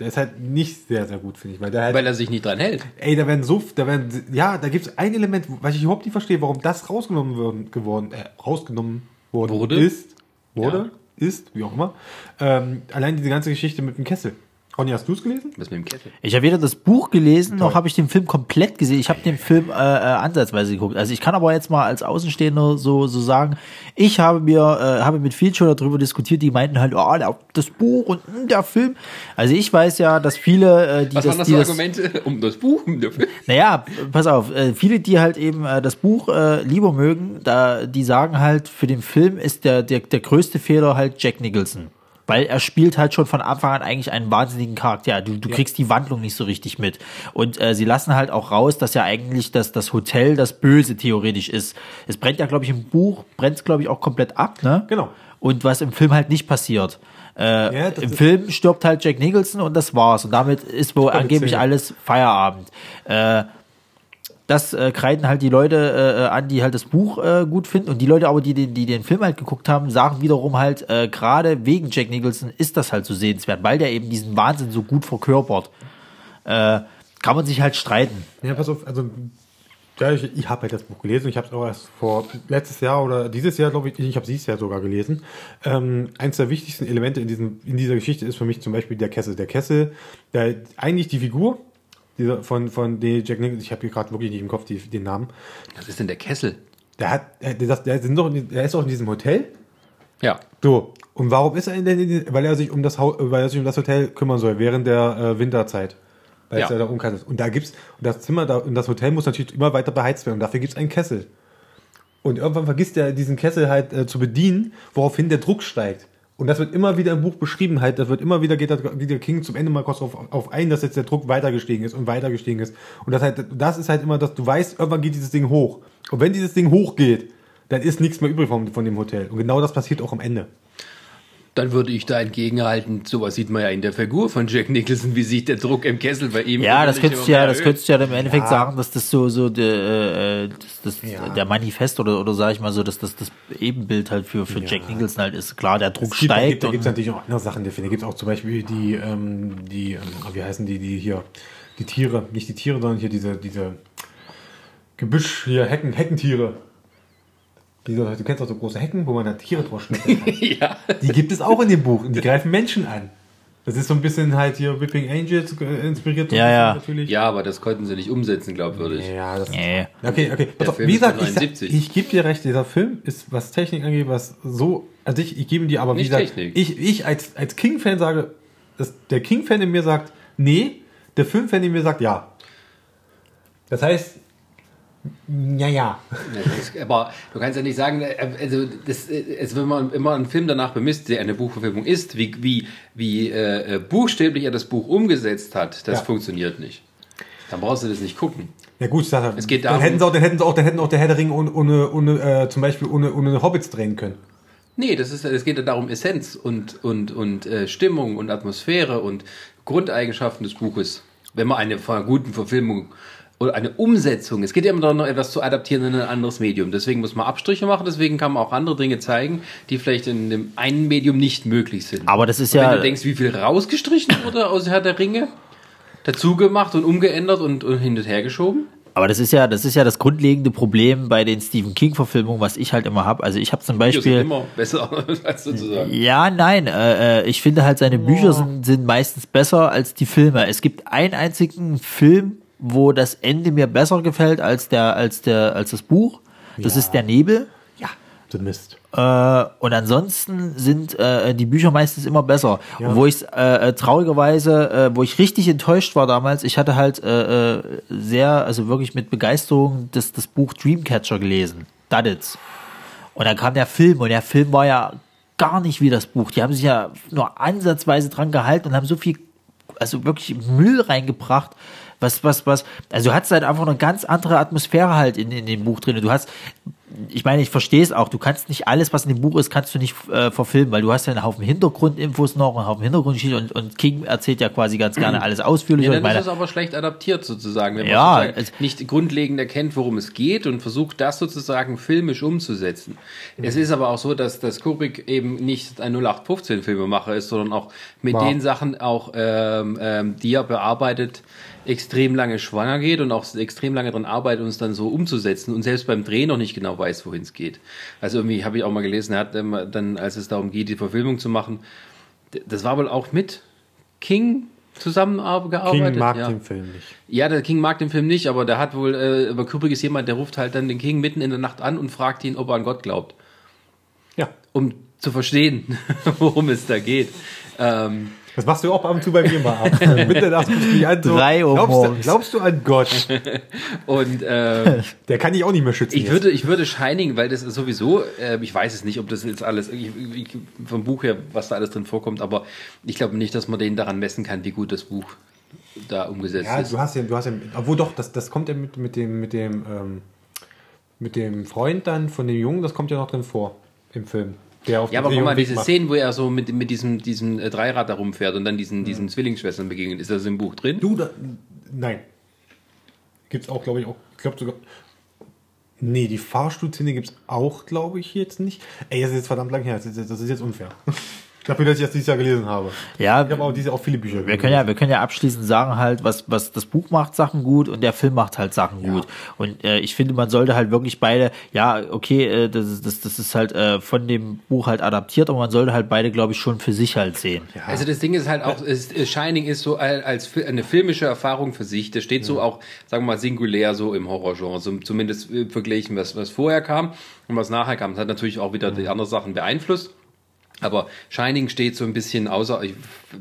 Der ist halt nicht sehr, sehr gut, finde ich. Weil der halt, Weil er sich nicht dran hält. ey, da werden so, da werden, ja, da gibt es ein Element, was ich überhaupt nicht verstehe, warum das rausgenommen worden, geworden, äh, rausgenommen worden Wurde? ist, wurde, ist, wie auch immer. Ähm, allein diese ganze Geschichte mit dem Kessel. Ronny, hast du es gelesen? Was mit dem Kessel? Ich habe weder das Buch gelesen, noch habe ich den Film komplett gesehen. Ich habe den Film äh, äh, ansatzweise geguckt. Also ich kann aber jetzt mal als Außenstehender so so sagen, ich habe mir äh, habe mit vielen schon darüber diskutiert, die meinten halt, oh, der- das Buch und hm, der Film. Also ich weiß ja, dass viele, äh, die Was das, waren das die das Argumente [laughs] um das Buch? Um den Film? naja, pass auf, äh, viele, die halt eben äh, das Buch äh, lieber mögen, da die sagen halt, für den Film ist der, der, der größte Fehler halt Jack Nicholson. Weil er spielt halt schon von Anfang an eigentlich einen wahnsinnigen Charakter. Du, du kriegst die Wandlung nicht so richtig mit. Und äh, sie lassen halt auch raus, dass ja eigentlich das, das Hotel das Böse theoretisch ist. Es brennt ja, glaube ich, im Buch, brennt es, glaube ich, auch komplett ab, ne? Genau. Und was im Film halt nicht passiert. Äh, Ja, Im Film stirbt halt Jack Nicholson und das war's. Und damit ist wohl angeblich alles Feierabend. Äh, das äh, kreiden halt die Leute äh, an, die halt das Buch äh, gut finden. Und die Leute aber, die den, die den Film halt geguckt haben, sagen wiederum halt, äh, gerade wegen Jack Nicholson ist das halt so sehenswert, weil der eben diesen Wahnsinn so gut verkörpert. Äh, kann man sich halt streiten. Ja, pass auf, also ja, ich, ich habe halt das Buch gelesen. Ich habe es auch erst vor letztes Jahr oder dieses Jahr, glaube ich, ich habe dieses Jahr sogar gelesen. Ähm, eins der wichtigsten Elemente in, diesem, in dieser Geschichte ist für mich zum Beispiel der Kessel. Der Kessel, der, eigentlich die Figur dieser, von, von den Jack Nicholson, ich habe hier gerade wirklich nicht im Kopf die, den Namen. Was ist denn der Kessel? Der hat, der, der, der, sind doch, der ist doch in diesem Hotel. Ja. So. Und warum ist er denn in diesem, weil er sich um das weil er sich um das Hotel kümmern soll während der äh, Winterzeit. Weil Ja. es ja da umkalt ist. Und da gibt's und das Zimmer da und das Hotel muss natürlich immer weiter beheizt werden und dafür gibt's einen Kessel. Und irgendwann vergisst er diesen Kessel halt äh, zu bedienen, woraufhin der Druck steigt. Und das wird immer wieder im Buch beschrieben, halt, das wird immer wieder, geht der, King zum Ende mal kurz auf, auf ein, dass jetzt der Druck weiter gestiegen ist und weiter gestiegen ist. Und das halt, das ist halt immer, dass du weißt, irgendwann geht dieses Ding hoch. Und wenn dieses Ding hochgeht, dann ist nichts mehr übrig von, von dem Hotel. Und genau das passiert auch am Ende. Dann würde ich da entgegenhalten, sowas sieht man ja in der Figur von Jack Nicholson, wie sich der Druck im Kessel bei ihm Ja, das könntest du ja, das könntest du ja im Endeffekt sagen, dass das so, so der, äh, das, das, Ja. der Manifest oder, oder sag ich mal so, dass das das Ebenbild halt für, für Jack Nicholson halt ist. Klar, der Druck Es gibt, da steigt. gibt, da gibt's und, natürlich auch andere Sachen. Da gibt es auch zum Beispiel die, ähm, die ähm, wie heißen die, die hier, die Tiere, nicht die Tiere, sondern hier diese, diese Gebüsch, hier, Hecken, Heckentiere. Diese, du kennst auch so große Hecken, wo man da Tiere schneiden kann. [laughs] Ja. Die gibt es auch in dem Buch und die greifen Menschen an. Das ist so ein bisschen halt hier Whipping Angels äh, inspiriert. Ja, ja. Natürlich. ja, aber das konnten sie nicht umsetzen, glaubwürdig. Ja, das Nee. Okay, okay. Pass Der auf, Film wie gesagt, ich, 79. ich gebe dir recht, dieser Film ist, was Technik angeht, was so, also ich, ich gebe dir aber, wie Nicht gesagt, Technik. ich, ich als, als King-Fan sage, dass der King-Fan in mir sagt, nee, der Film-Fan in mir sagt, ja. Das heißt, ja, ja. Ja, das- Aber du kannst ja nicht sagen, äh, also das, äh, also wenn man immer einen Film danach bemisst, der eine Buchverfilmung ist, wie, wie, wie äh, äh, buchstäblich er das Buch umgesetzt hat, das Ja. funktioniert nicht. Dann brauchst du das nicht gucken. Ja gut, sag, Es geht dann darum- hätten sie auch, dann hätten sie auch, dann hätten auch der Herr der Ringe ohne, ohne, ohne äh, zum Beispiel ohne, ohne Hobbits drehen können. Nee, das ist, es geht ja darum, Essenz und, und, und äh, Stimmung und Atmosphäre und Grundeigenschaften des Buches. Wenn man eine von einer guten Verfilmung oder eine Umsetzung, es geht ja immer darum, noch etwas zu adaptieren in ein anderes Medium. Deswegen muss man Abstriche machen, deswegen kann man auch andere Dinge zeigen, die vielleicht in dem einen Medium nicht möglich sind. Aber das ist Und ja- Wenn du denkst, wie viel rausgestrichen wurde aus Herr der Ringe, dazu gemacht und umgeändert und, und hin und her geschoben? Aber das ist ja, das ist ja das grundlegende Problem bei den Stephen King Verfilmungen, was ich halt immer habe. Also ich habe zum Beispiel, immer besser, [laughs] als sozusagen. ja, nein, äh, äh, ich finde halt seine Bücher sind, sind meistens besser als die Filme. Es gibt einen einzigen Film, wo das Ende mir besser gefällt als der, als der, als das Buch. Das Ja. ist der Nebel. Ja, du Mist. Äh, und ansonsten sind äh, die Bücher meistens immer besser. Ja. Und wo ich äh, äh, traurigerweise, äh, wo ich richtig enttäuscht war damals, ich hatte halt äh, äh, sehr, also wirklich mit Begeisterung das, das Buch Dreamcatcher gelesen. Duddits. Und dann kam der Film und der Film war ja gar nicht wie das Buch. Die haben sich ja nur ansatzweise dran gehalten und haben so viel, also wirklich Müll reingebracht. Was, was, was, also du hast halt einfach eine ganz andere Atmosphäre halt in, in dem Buch drin. Du hast, ich meine, ich verstehe es auch, du kannst nicht alles, was in dem Buch ist, kannst du nicht äh, verfilmen, weil du hast ja einen Haufen Hintergrundinfos noch, einen Haufen Hintergrundgeschichte und, und King erzählt ja quasi ganz gerne alles ausführlich. Ja, und dann meine, ist es aber schlecht adaptiert sozusagen, wenn man Ja, sozusagen es- nicht grundlegend erkennt, worum es geht und versucht, das sozusagen filmisch umzusetzen. Es ist aber auch so, dass, dass Kubrick eben nicht ein 0815-Filmemacher ist, sondern auch mit Wow. den Sachen auch, ähm, ähm, die er bearbeitet, extrem lange schwanger geht und auch extrem lange daran arbeitet, uns dann so umzusetzen und selbst beim Drehen noch nicht genau weiß, wohin es geht. Also irgendwie habe ich auch mal gelesen, er hat dann, als es darum geht, die Verfilmung zu machen, das war wohl auch mit King zusammengearbeitet. King mag ja. den Film nicht. Ja, der King mag den Film nicht, aber der hat wohl, äh, aber Kubrick ist jemand, der ruft halt dann den King mitten in der Nacht an und fragt ihn, ob er an Gott glaubt. Ja. Um zu verstehen, [laughs] worum es da geht. Ähm, Das machst du auch ab und zu bei mir mal ab. [laughs] Bitte lass mich nicht an. So. Drei Uhr glaubst, du, glaubst du an Gott? [laughs] und äh, [laughs] Der kann dich auch nicht mehr schützen. ich würde, ich würde Shining, weil das ist sowieso, äh, ich weiß es nicht, ob das jetzt alles, ich, ich, vom Buch her, was da alles drin vorkommt, aber ich glaube nicht, dass man den daran messen kann, wie gut das Buch da umgesetzt Ja, ist. du hast ja, du hast ja, obwohl doch, das, das kommt ja mit, mit dem, mit dem, ähm, mit dem Freund dann von dem Jungen, das kommt ja noch drin vor im Film. Der auf Ja, aber guck mal, diese macht. Szenen, wo er so mit, mit diesem, diesem äh, Dreirad da rumfährt und dann diesen, diesen Zwillingsschwestern begegnet, ist das im Buch drin? Du, da, nein. Gibt's auch, glaube ich, auch, ich glaube sogar. Nee, die Fahrstuhlszene gibt's auch, glaube ich, jetzt nicht. Ey, das ist jetzt verdammt lang her. Das ist jetzt unfair. Dafür, dass ich das dieses Jahr gelesen habe. Ja, Ich habe auch diese auch viele Bücher wir können ja, wir können ja abschließend sagen halt, was, was das Buch macht Sachen gut und der Film macht halt Sachen gut. Und äh, ich finde, man sollte halt wirklich beide, ja, okay, äh, das, ist, das, das ist halt äh, von dem Buch halt adaptiert, aber man sollte halt beide, glaube ich, schon für sich halt sehen. Also das Ding ist halt auch, ist, ist Shining ist so al- als eine filmische Erfahrung für sich. Das steht so auch, sagen wir mal, singulär so im Horrorgenre, so, zumindest äh, verglichen, was, was vorher kam und was nachher kam. Das hat natürlich auch wieder die anderen Sachen beeinflusst. Aber Shining steht so ein bisschen außer,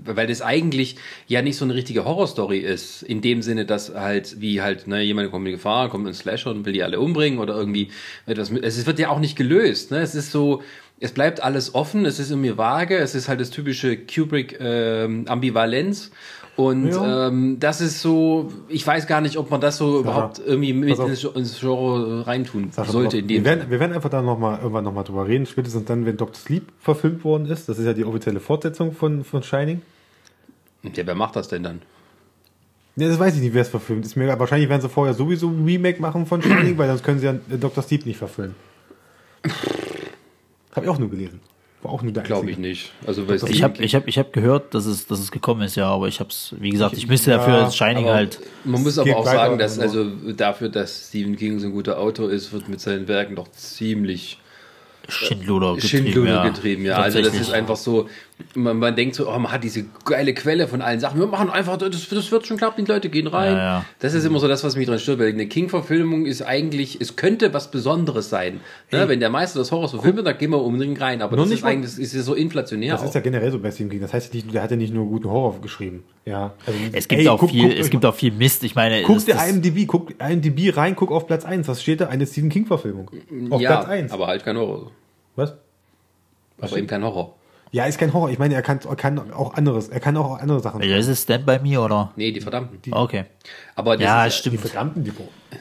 weil das eigentlich ja nicht so eine richtige Horrorstory ist, in dem Sinne, dass halt, wie halt, ne, jemand kommt in Gefahr, kommt ein Slasher und will die alle umbringen oder irgendwie etwas mit, es wird ja auch nicht gelöst, ne, es ist so, es bleibt alles offen, es ist irgendwie vage, es ist halt das typische Kubrick, ähm, und Ja. ähm, das ist so, ich weiß gar nicht, ob man das so überhaupt irgendwie mit ins ins Genre reintun Sascha, sollte in dem wir, werden, wir werden einfach da noch mal, irgendwann nochmal drüber reden, spätestens dann, wenn Dr. Sleep verfilmt worden ist. Das ist ja die offizielle Fortsetzung von, von Shining. Ja, wer macht das denn dann? Ja, das weiß ich nicht, wer es verfilmt. Ist mir, wahrscheinlich werden sie vorher sowieso ein Remake machen von Shining, [clears throat] weil sonst können sie ja äh, Dr. Sleep nicht verfilmen. Habe ich auch nur gelesen. War auch nur der Glaube ich nicht. Also weil Ich habe ich hab, ich hab gehört, dass es, dass es gekommen ist, ja, aber ich habe es, wie gesagt, ich müsste dafür Ja, Shining halt. Man muss aber auch sagen, dass aber- also dafür, dass Stephen King so ein guter Autor ist, wird mit seinen Werken doch ziemlich Schindluder getrieben. Schindluder ja. getrieben. Ja, also das ist einfach so, man, man denkt so, oh, man hat diese geile Quelle von allen Sachen. Wir machen einfach, das, das wird schon klappen, die Leute gehen rein. Ja, ja. Das ist immer so das, was mich dran stört, weil eine King-Verfilmung ist eigentlich, es könnte was Besonderes sein. Ne? Wenn der Meister des Horrors verfilmt wird, dann gehen wir unbedingt rein. Aber Noch das nicht ist eigentlich, das ist ja so inflationär. Das ist auch. ja generell so bei Stephen King. Das heißt, nicht, der hat ja nicht nur guten Horror geschrieben. Ja. Also, Es gibt ey, auch guck- viel, guckt es gibt mal- auch viel Mist. Ich meine, Guck dir IMDb, guck IMDb rein, guck auf Platz 1. Was steht da? Eine Stephen King Verfilmung. Auf ja, Platz 1. aber halt kein Horror. Was? Aber eben kein Horror. Ja, ist kein Horror. Ich meine, er kann, er kann auch anderes. Er kann auch andere Sachen. Ja, ist es Stand by Me oder? Nee, die Verdammten. Okay. Aber das Ja, ist, Die stimmt. verdammten, die,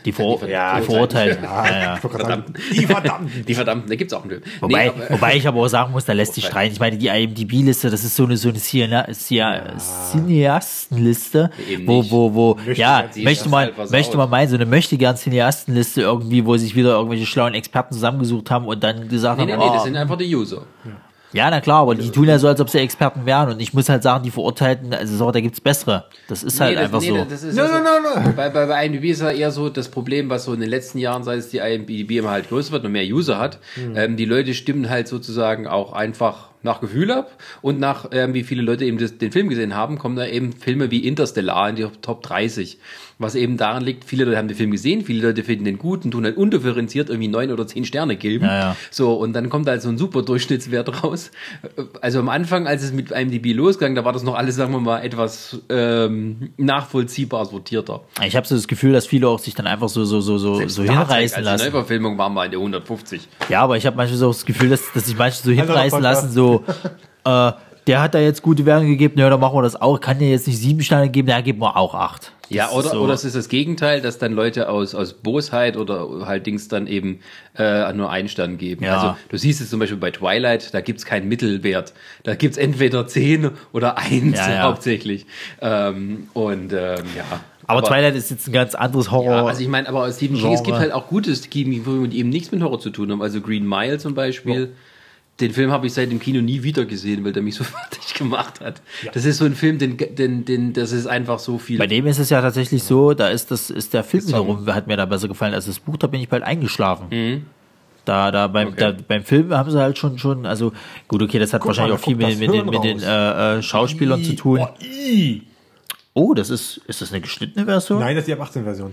Die, Vor Die ja, die Verurteilten. [laughs] Ja, ja. Sagen, die verdammten. Die Verdammten, da gibt's auch einen Film. Wobei, Nee, aber- wobei ich aber auch sagen muss, da lässt sich streiten. Ich meine, die IMDb-Liste, das ist so eine, so eine Cineastenliste, Eben wo, wo, wo, ja, die möchte man, halt möchte man meinen, so eine möchte gern Cineastenliste irgendwie, wo sich wieder irgendwelche schlauen Experten zusammengesucht haben und dann gesagt nee, nee, haben, nee, oh, das sind einfach die User. ja, na klar, aber die tun ja so, als ob sie Experten wären und ich muss halt sagen, die Verurteilten, also so, da gibt's bessere. Das ist halt das, einfach so. Das ist No, also, no, no, no. Bei, bei, bei IMDb ist ja eher so das Problem, was so in den letzten Jahren, seit es die IMDb immer halt größer wird und mehr User hat, Hm. ähm, die Leute stimmen halt sozusagen auch einfach nach Gefühl ab und nach, ähm, wie viele Leute eben das, den Film gesehen haben, kommen da eben Filme wie Interstellar in die Top 30. Was eben daran liegt, viele Leute haben den Film gesehen, viele Leute finden den gut und tun halt undifferenziert irgendwie neun oder zehn Sterne geben. Ja, ja. So, und dann kommt halt so ein super Durchschnittswert raus. Also am Anfang, als es mit IMDb losging, da war das noch alles, sagen wir mal, etwas ähm, nachvollziehbar sortierter. Ich habe so das Gefühl, dass viele auch sich dann einfach so, so, so, so, so hinreißen als lassen. Neuverfilmung waren wir in der 150. Ja, aber ich habe manchmal so das Gefühl, dass, dass sich manche so hinreißen lassen, so, [laughs] äh, der hat da jetzt gute Wertung gegeben, ja, dann machen wir das auch. Kann der jetzt nicht sieben Sterne geben, ja, geben wir auch acht. Ja, Das oder, ist so. oder es ist das Gegenteil, dass dann Leute aus, aus Bosheit oder halt Dings dann eben äh, nur einen Stern geben. Ja. Also du siehst es zum Beispiel bei Twilight, da gibt's keinen Mittelwert. Da gibt's entweder 10 oder 1 Ja, ja. hauptsächlich. Ähm, und ähm, ja. aber, Twilight ist jetzt ein ganz anderes Horror. Ja, also ich meine, aber aus Stephen King, es gibt halt auch gute Stephen King, die eben nichts mit Horror zu tun haben. Also Green Mile zum Beispiel. Den Film habe ich seit dem Kino nie wieder gesehen, weil der mich [laughs] so fertig gemacht hat. Das ist so ein Film, den, den, den, das ist einfach so viel. Bei dem ist es ja tatsächlich so, da ist das, ist der Film wiederum, hat mir da besser gefallen als das Buch, da bin ich bald eingeschlafen. Mhm. Da, da beim, Okay. da, beim Film haben sie halt schon, schon, also, gut, okay, das hat Guck wahrscheinlich mal, auch viel mit, mit, den, mit den äh, äh, Schauspielern zu tun. Oh. Oh, das ist, ist das eine geschnittene Version? Nein, das ist die ab 18 Version.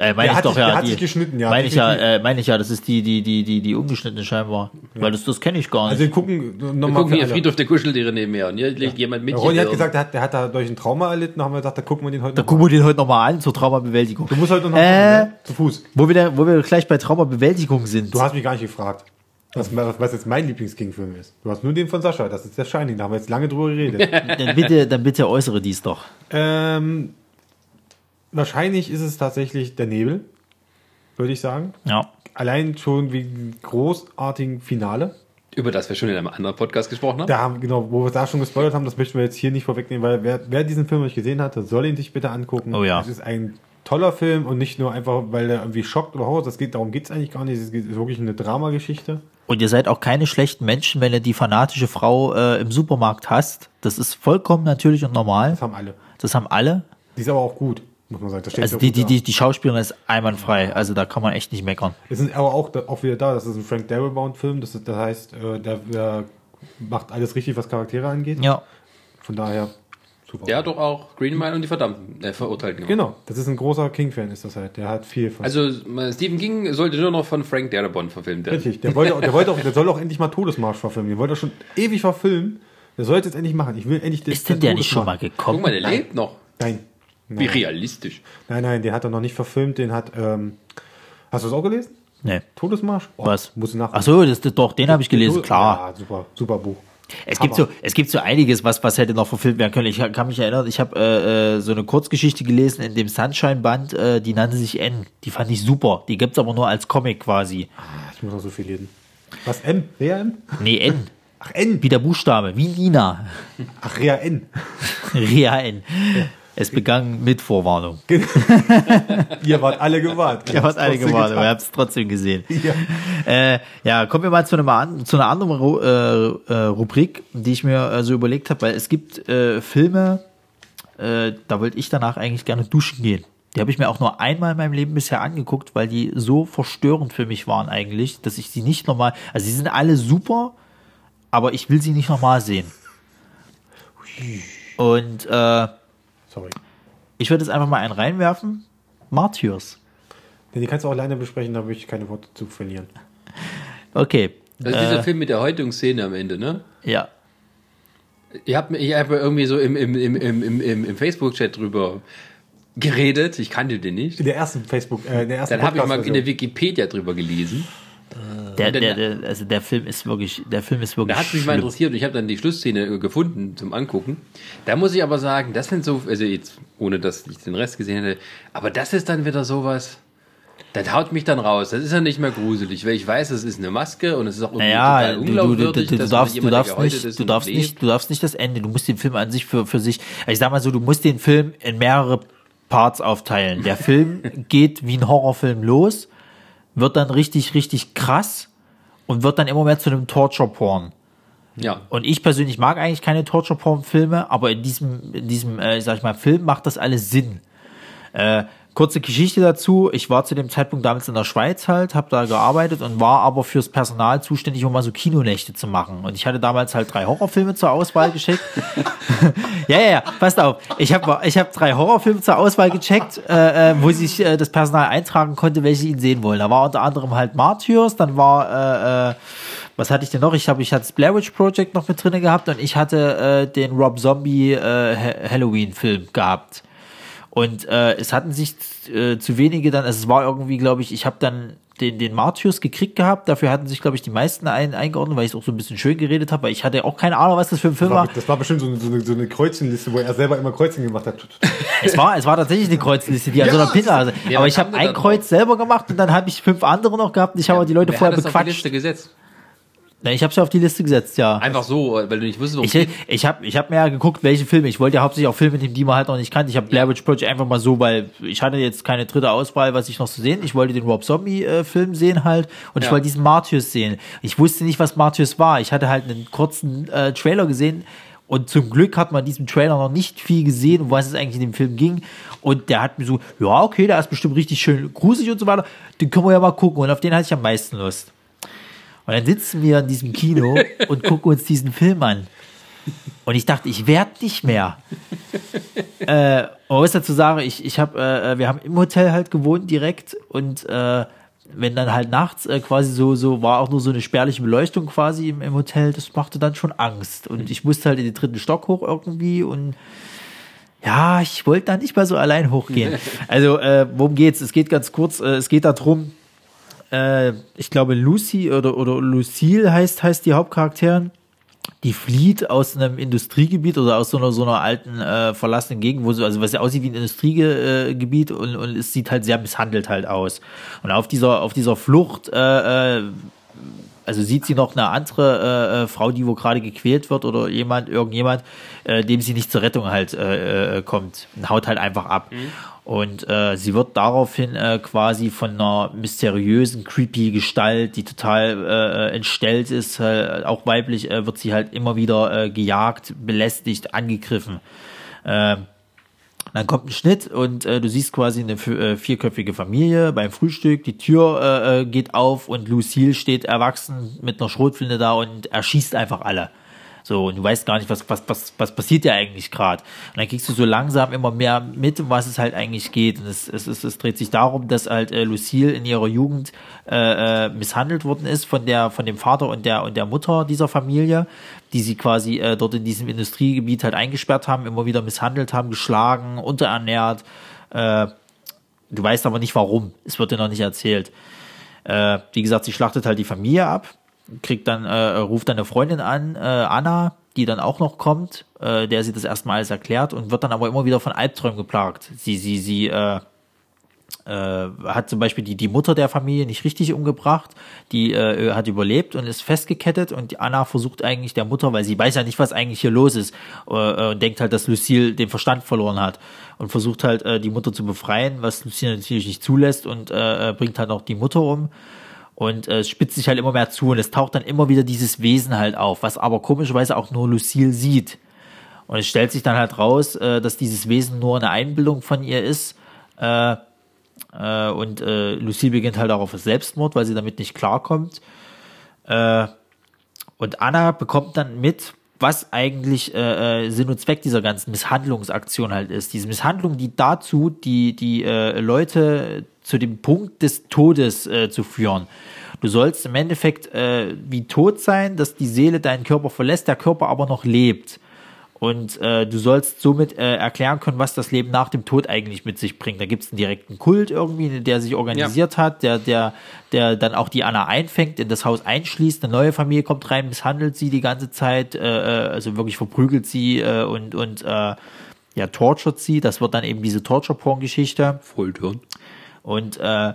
Äh, meine Der ich hat doch sich- ja. hat die, sich geschnitten, ja, Meine ich ja, äh, meine ich ja, das ist die, die, die, die, die ungeschnittene scheinbar. Weil das, das kenne ich gar nicht. Also wir gucken Wir nochmal gucken hier Friedhof der Kuscheltiere nebenher und hier liegt jemand mit. Ronny hat hier. gesagt, der hat, der hat dadurch ein Trauma erlitten, da haben wir gesagt, da gucken wir den heute da noch gucken wir den heute nochmal an zur Traumabewältigung. Du musst heute noch Äh, ne? zu Fuß. Wo wir, da, wo wir gleich bei Traumabewältigung sind. Du hast mich gar nicht gefragt, was, was jetzt mein Lieblings-King-Film ist. Du hast nur den von Sascha, das ist der Shining, da haben wir jetzt lange drüber geredet. [laughs] dann, bitte, dann bitte äußere dies doch. ähm, wahrscheinlich ist es tatsächlich der Nebel, würde ich sagen. Ja. Allein schon wegen großartigen Finale. Über das wir schon in einem anderen Podcast gesprochen haben. Da haben, genau, wo wir da schon gespoilert haben, das möchten wir jetzt hier nicht vorwegnehmen, weil wer, wer diesen Film nicht gesehen hat, der soll ihn sich bitte angucken. Oh ja. Es ist ein toller Film und nicht nur einfach, weil er irgendwie schockt oder Horror, das geht, darum geht es eigentlich gar nicht. Es ist wirklich eine Dramageschichte. Und ihr seid auch keine schlechten Menschen, wenn ihr die fanatische Frau äh, im Supermarkt hasst. Das ist vollkommen natürlich und normal. Das haben alle. Das haben alle. Die ist aber auch gut, muss man sagen. Das steht Also die, die, die, die Schauspielerin ist einwandfrei. Also da kann man echt nicht meckern. Es sind aber auch, auch wieder da, das ist ein Frank Darabont-Film, das, ist- das heißt, äh, der, der macht alles richtig, was Charaktere angeht. Ja. Von daher, super. Der hat doch auch Green Mile und die Verdammten äh, verurteilt. gemacht. Genau, das ist ein großer King-Fan, ist das halt. Der hat viel von. Also äh, Stephen King sollte nur noch von Frank Darabont verfilmt werden. Richtig, der wollte, der wollte auch, der soll auch endlich mal Todesmarsch verfilmen. Den wollte er schon ewig verfilmen. Der soll es jetzt endlich machen. Ich will endlich den Ist denn der nicht schon mal gekommen? Guck mal, der lebt noch. Nein. Wie Nein. realistisch. nein, nein, den hat er noch nicht verfilmt. Den hat, ähm, hast du es auch gelesen? Nee. Todesmarsch? Oh, Was? Musst du nach. Ach so, das, das, doch, den habe ich gelesen, klar. Ja, super, super Buch. Es gibt, so, es gibt so einiges, was, was hätte noch verfilmt werden können. Ich kann mich erinnern, ich habe äh, äh, so eine Kurzgeschichte gelesen in dem Sunshine-Band, äh, die nannte sich N. Die fand ich super. Die gibt's aber nur als Comic quasi. Ich muss noch so viel lesen. Was, M? Rea M? Nee, N. Ach, N. Wie der Buchstabe, wie Nina. Ach, Rea N. [laughs] Rea N. [laughs] Es begann mit Vorwarnung. [laughs] Ihr wart alle gewarnt. Ja, was alle geworden, aber ihr habt es trotzdem gesehen. Ja. Äh, ja, kommen wir mal zu, einem, zu einer anderen Ru äh, äh, Rubrik, die ich mir äh, so überlegt habe, weil es gibt äh, Filme, äh, da wollte ich danach eigentlich gerne duschen gehen. Die habe ich mir auch nur einmal in meinem Leben bisher angeguckt, weil die so verstörend für mich waren eigentlich, dass ich sie nicht nochmal, also sie sind alle super, aber ich will sie nicht nochmal sehen. Und äh, Sorry. ich würde jetzt einfach mal einen reinwerfen. Martyrs. Denn die kannst du auch alleine besprechen, da möchte ich keine Worte zu verlieren. Okay. Das ist äh, dieser Film mit der Häutungsszene am Ende, ne? ja. Ich habe ich hab irgendwie so im, im, im, im, im, im, im Facebook-Chat drüber geredet. Ich kannte den nicht. In der ersten Facebook, äh, in der ersten Dann habe ich mal in der Wikipedia drüber gelesen. Der, der, der, also der Film ist wirklich, der Film ist wirklich. Da hat mich mal interessiert und ich habe dann die Schlussszene äh, gefunden zum Angucken. Da muss ich aber sagen, das sind so, also jetzt ohne dass ich den Rest gesehen hätte, aber das ist dann wieder sowas. Das haut mich dann raus. Das ist ja nicht mehr gruselig, weil ich weiß, es ist eine Maske und es ist auch irgendwie Naja, total du, du, du, unglaubwürdig, du, du, darfst, du darfst nicht, du darfst lebt. nicht, du darfst nicht das Ende. Du musst den Film an sich für, für sich. Ich sag mal so, du musst den Film in mehrere Parts aufteilen. Der [laughs] Film geht wie ein Horrorfilm los, wird dann richtig, richtig krass und wird dann immer mehr zu einem Torture-Porn. Ja. Und ich persönlich mag eigentlich keine Torture-Porn-Filme, aber in diesem, in diesem, äh, sag ich mal, Film macht das alles Sinn. Äh, kurze Geschichte dazu. Ich war zu dem Zeitpunkt damals in der Schweiz halt, habe da gearbeitet und war aber fürs Personal zuständig, um mal so Kinonächte zu machen. Und ich hatte damals halt drei Horrorfilme zur Auswahl [laughs] geschickt. ja, ja, ja, passt auf. Ich habe ich hab drei Horrorfilme zur Auswahl gecheckt, äh, äh, wo sich äh, das Personal eintragen konnte, welche ihn sehen wollen. Da war unter anderem halt Martyrs, dann war äh, äh, was hatte ich denn noch? Ich habe ich hatte das Blair Witch Project noch mit drinne gehabt und ich hatte äh, den Rob Zombie äh, Ha- Halloween Film gehabt. Und äh, es hatten sich äh, zu wenige dann, also es war irgendwie, glaube ich, ich habe dann den, den Martyrs gekriegt gehabt. Dafür hatten sich, glaube ich, die meisten ein, eingeordnet, weil ich es auch so ein bisschen schön geredet habe, weil ich hatte auch keine Ahnung, was das für ein Film Das war. das war bestimmt so eine, so eine, so eine Kreuzenliste, wo er selber immer Kreuzen gemacht hat. [laughs] Es war, es war tatsächlich eine Kreuzliste, die an so einer Pinne hatte. Ja, Aber ich habe ein Kreuz selber gemacht und dann habe ich fünf andere noch gehabt und ich habe die Leute vorher bequatscht. Na, ich habe sie auf die Liste gesetzt, ja. Einfach so, weil du nicht wusstest, worum Ich, ich habe ich hab mir ja geguckt, welche Filme. Ich wollte ja hauptsächlich auch Filme nehmen, die man halt noch nicht kannte. Ich habe Blair Witch Project einfach mal so, weil ich hatte jetzt keine dritte Auswahl, was ich noch zu sehen. Ich wollte den Rob Zombie äh, Film sehen halt und ich Ja. wollte diesen Martyrs sehen. Ich wusste nicht, was Martyrs war. Ich hatte halt einen kurzen äh, Trailer gesehen und zum Glück hat man in diesem Trailer noch nicht viel gesehen, um was es eigentlich in dem Film ging. Und der hat mir so, ja, okay, der ist bestimmt richtig schön gruselig und so weiter. Den können wir ja mal gucken. Und auf den hatte ich am meisten Lust. Und dann sitzen wir in diesem Kino [laughs] und gucken uns diesen Film an. Und ich dachte, ich werde nicht mehr. [laughs] äh, man muss dazu sagen, ich, ich hab, äh, wir haben im Hotel halt gewohnt direkt und äh, wenn dann halt nachts äh, quasi so, so war auch nur so eine spärliche Beleuchtung quasi im, im Hotel, das machte dann schon Angst. Und ich musste halt in den dritten Stock hoch irgendwie und ja, ich wollte da nicht mal so allein hochgehen. [laughs] Also, äh, worum geht's? Es geht ganz kurz, äh, es geht darum, äh, ich glaube Lucy oder, oder Lucille heißt, heißt die Hauptcharakterin die flieht aus einem Industriegebiet oder aus so einer, so einer alten äh, verlassenen Gegend, wo so, also was ja aussieht wie ein Industriegebiet und, und es sieht halt sehr misshandelt halt aus. Und auf dieser, auf dieser Flucht, äh, äh, also sieht sie noch eine andere äh, äh Frau, die wo gerade gequält wird oder jemand, irgendjemand, äh, dem sie nicht zur Rettung halt äh, äh, kommt und haut halt einfach ab. Mhm. Und äh, sie wird daraufhin äh, quasi von einer mysteriösen, creepy Gestalt, die total äh, entstellt ist, äh, auch weiblich, äh, wird sie halt immer wieder äh, gejagt, belästigt, angegriffen. Äh, dann kommt ein Schnitt und äh, du siehst quasi eine äh, vierköpfige Familie beim Frühstück. Die Tür äh, äh, geht auf und Lucille steht erwachsen mit einer Schrotflinte da und erschießt einfach alle. So, und du weißt gar nicht, was, was, was, was passiert ja eigentlich gerade. Und dann kriegst du so langsam immer mehr mit, um was es halt eigentlich geht. Und es, es, es, es dreht sich darum, dass halt äh, Lucille in ihrer Jugend äh, äh, misshandelt worden ist von der, von dem Vater und der und der Mutter dieser Familie, die sie quasi äh, dort in diesem Industriegebiet halt eingesperrt haben, immer wieder misshandelt haben, geschlagen, unterernährt. Äh, du weißt aber nicht warum. Es wird dir noch nicht erzählt. Äh, wie gesagt, sie schlachtet halt die Familie ab kriegt dann, äh, ruft dann eine Freundin an, äh, Anna, die dann auch noch kommt, äh, der sie das erstmal alles erklärt und wird dann aber immer wieder von Albträumen geplagt. Sie, sie, sie äh, äh, hat zum Beispiel die, die Mutter der Familie nicht richtig umgebracht, die äh, hat überlebt und ist festgekettet und Anna versucht eigentlich der Mutter, weil sie weiß ja nicht, was eigentlich hier los ist äh, und denkt halt, dass Lucille den Verstand verloren hat und versucht halt äh, die Mutter zu befreien, was Lucille natürlich nicht zulässt und äh, bringt halt auch die Mutter um und äh, es spitzt sich halt immer mehr zu und es taucht dann immer wieder dieses Wesen halt auf, was aber komischerweise auch nur Lucille sieht. Und es stellt sich dann halt raus, äh, dass dieses Wesen nur eine Einbildung von ihr ist. Äh, äh, und äh, Lucille beginnt halt auch auf Selbstmord, weil sie damit nicht klarkommt. Äh, und Anna bekommt dann mit, was eigentlich äh, äh, Sinn und Zweck dieser ganzen Misshandlungsaktion halt ist. Diese Misshandlung, die dazu die, die äh, Leute zu dem Punkt des Todes äh, zu führen. Du sollst im Endeffekt äh, wie tot sein, dass die Seele deinen Körper verlässt, der Körper aber noch lebt. Und äh, du sollst somit äh, erklären können, was das Leben nach dem Tod eigentlich mit sich bringt. Da gibt es einen direkten Kult irgendwie, der sich organisiert ja. hat, der, der, der dann auch die Anna einfängt, in das Haus einschließt, eine neue Familie kommt rein, misshandelt sie die ganze Zeit, äh, äh also wirklich verprügelt sie äh, und, und äh, ja, torturet sie. Das wird dann eben diese Torture-Porn-Geschichte. Foltern. Und äh,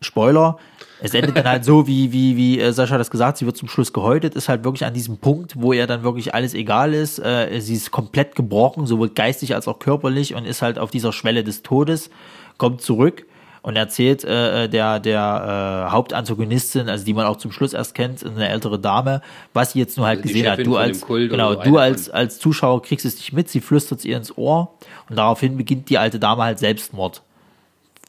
Spoiler, es endet dann halt so, wie, wie, wie äh, Sascha das gesagt, sie wird zum Schluss gehäutet, ist halt wirklich an diesem Punkt, wo ihr dann wirklich alles egal ist. Äh, sie ist komplett gebrochen, sowohl geistig als auch körperlich und ist halt auf dieser Schwelle des Todes, kommt zurück und erzählt äh, der, der äh, Hauptantagonistin, also die man auch zum Schluss erst kennt, eine ältere Dame, was sie jetzt nur halt also gesehen hat. Du als, genau, du als, als Zuschauer kriegst es nicht mit, sie flüstert es ihr ins Ohr und daraufhin beginnt die alte Dame halt Selbstmord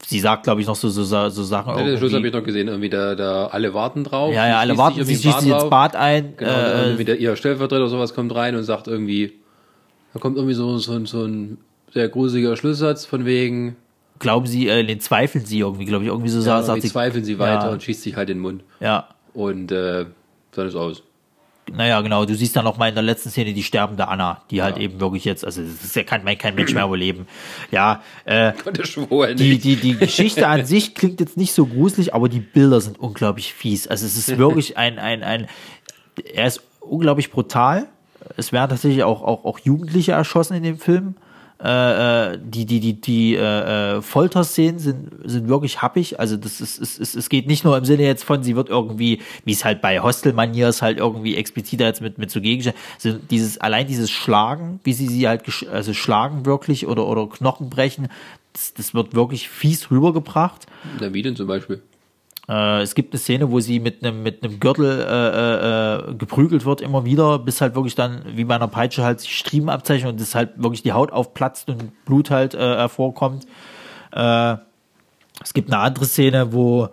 sie sagt, glaube ich, noch so, so, so Sachen. Ja, den Schluss habe ich noch gesehen, irgendwie da, da alle warten drauf. Ja, ja, alle warten, sie schießt sich ins Bad ein. Genau, äh, irgendwie der, ihr Stellvertreter oder sowas kommt rein und sagt irgendwie, da kommt irgendwie so, so, so ein sehr gruseliger Schlusssatz von wegen. Glauben Sie, äh, den zweifeln Sie irgendwie, glaube ich, irgendwie so ja, sagt sie. zweifeln Sie weiter ja. und schießt sich halt in den Mund. Ja. Und äh, dann ist aus naja, genau, du siehst dann noch mal in der letzten Szene die sterbende Anna, die halt eben wirklich jetzt, also das ist ja kein, kein Mensch mehr überleben. Ja, äh, [laughs] die, die, die Geschichte an sich klingt jetzt nicht so gruselig, aber die Bilder sind unglaublich fies. Also es ist [laughs] wirklich ein, ein, ein, er ist unglaublich brutal. Es werden tatsächlich auch, auch, auch Jugendliche erschossen in dem Film. Äh, äh, die die die die äh, äh, Folterszenen sind sind wirklich happig. Also das ist es, es, es geht nicht nur im Sinne jetzt von sie wird irgendwie wie es halt bei Hostel-Maniers halt irgendwie expliziter jetzt mit mit so Gegenständen sind dieses allein dieses Schlagen, wie sie sie halt also schlagen wirklich oder oder Knochen brechen, das, das wird wirklich fies rübergebracht. Na, wie denn zum Beispiel? Äh, es gibt eine Szene, wo sie mit einem mit einem Gürtel äh, äh, geprügelt wird immer wieder, bis halt wirklich dann wie bei einer Peitsche halt sich Striemen abzeichnen und es halt wirklich die Haut aufplatzt und Blut halt äh, hervorkommt. Äh, es gibt eine andere Szene, wo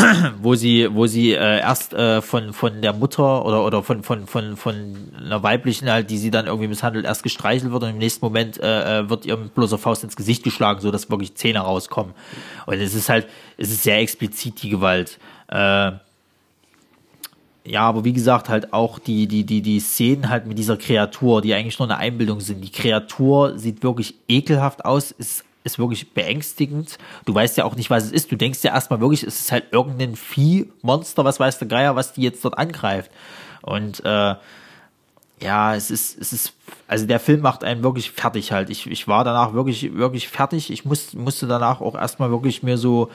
[clears throat] wo sie, wo sie äh, erst äh, von von der Mutter oder oder von von von von einer weiblichen halt, die sie dann irgendwie misshandelt, erst gestreichelt wird und im nächsten Moment äh, äh, wird ihr mit bloßer Faust ins Gesicht geschlagen, so dass wirklich Zähne rauskommen. Und es ist halt, es ist sehr explizit die Gewalt. Äh, ja, aber wie gesagt, halt auch die, die, die, die Szenen halt mit dieser Kreatur, die eigentlich nur eine Einbildung sind. Die Kreatur sieht wirklich ekelhaft aus, ist, ist wirklich beängstigend. Du weißt ja auch nicht, was es ist. Du denkst ja erstmal wirklich, es ist halt irgendein Vieh, Monster, was weiß der Geier, was die jetzt dort angreift. Und äh, ja, es ist, es ist, also der Film macht einen wirklich fertig halt. Ich, ich war danach wirklich, wirklich fertig. Ich muss, musste danach auch erstmal wirklich mir so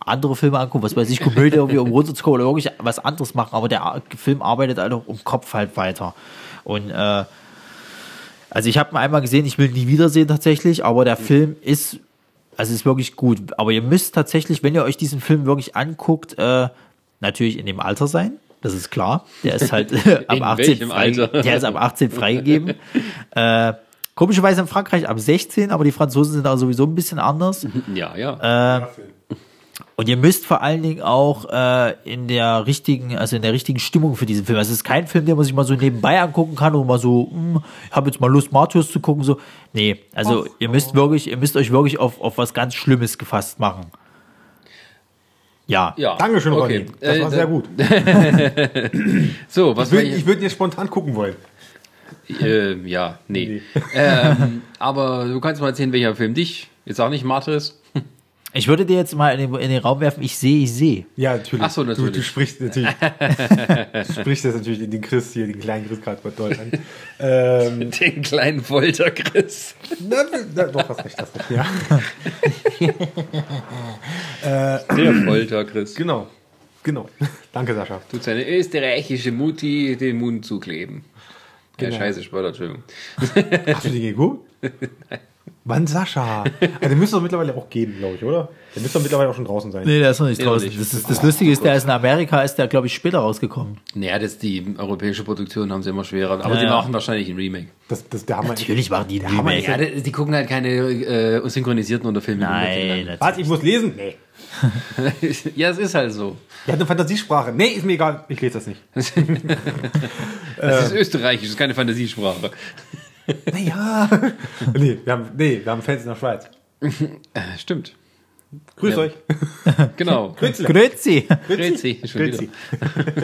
andere Filme angucken, was weiß ich, Komödie [laughs] irgendwie um runterzukommen oder wirklich was anderes machen, aber der Film arbeitet halt auch im Kopf halt weiter. Und äh, also ich habe ihn einmal gesehen, ich will ihn nie wiedersehen tatsächlich, aber der Film ist, also ist wirklich gut. Aber ihr müsst tatsächlich, wenn ihr euch diesen Film wirklich anguckt, äh, natürlich in dem Alter sein. Das ist klar. Der ist halt [laughs] [laughs] ab In 18 welchem frei, Alter? der ist ab 18 freigegeben. [laughs] äh, komischerweise in Frankreich ab 16, aber die Franzosen sind da sowieso ein bisschen anders. Ja, ja. Äh, und ihr müsst vor allen Dingen auch äh, in der richtigen, also in der richtigen Stimmung für diesen Film. Also es ist kein Film, den man sich mal so nebenbei angucken kann und mal so, hm, ich habe jetzt mal Lust, Martyrs zu gucken. So, nee, also ihr müsst wirklich, ihr müsst euch wirklich auf, auf was ganz Schlimmes gefasst machen. Ja. ja. Dankeschön, okay. Ronny. Das Äh, war sehr gut. [laughs] So, was Ich würde würd jetzt spontan gucken wollen. Äh, ja, nee. ähm, aber du kannst mal erzählen, welcher Film dich, jetzt auch nicht Matris. Ich würde dir jetzt mal in den, in den Raum werfen, ich sehe, ich sehe. Ja, natürlich. Ach so, natürlich. Du, du sprichst natürlich. [laughs] du sprichst jetzt natürlich in den Chris hier, den kleinen Chris gerade dort an. ähm, [laughs] Den kleinen Folter Chris. na, na, doch, hast recht, hast recht, ja. [laughs] Der Folter Chris. Genau. Genau. Danke, Sascha. Tut seine österreichische Mutti den Mund zukleben. Ja, Genau. scheiße, Spoiler, Entschuldigung. Hast du den geguckt? Mann, Sascha. [laughs] Also, den müsste doch mittlerweile auch geben, glaube ich, oder? Der müsste doch mittlerweile auch schon draußen sein. Nee, der ist noch nicht Nee, noch draußen. nicht. Das, ist, das Lustige ist, der ist in Amerika, ist der, glaube ich, später rausgekommen. Naja, das die europäische Produktion haben sie immer schwerer. Aber Ja, die ja. machen wahrscheinlich ein Remake. Das, das, der wir Natürlich machen die ein Hammer Remake. Ja, die, die gucken halt keine äh, synchronisierten Unterfilme. Nein, das- Warte, ich muss lesen? Nee. [laughs] ja, es ist halt so. Der hat eine Fantasiesprache. Nee, ist mir egal. Ich lese das nicht. [laughs] Das ist österreichisch, das ist keine Fantasiesprache. Naja. [laughs] nee, wir haben, nee, wir haben Fans in der Schweiz. Äh, stimmt. Grüß Ja. euch. [laughs] Genau. Grüezi. Grüezi. Grüezi. Grüezi.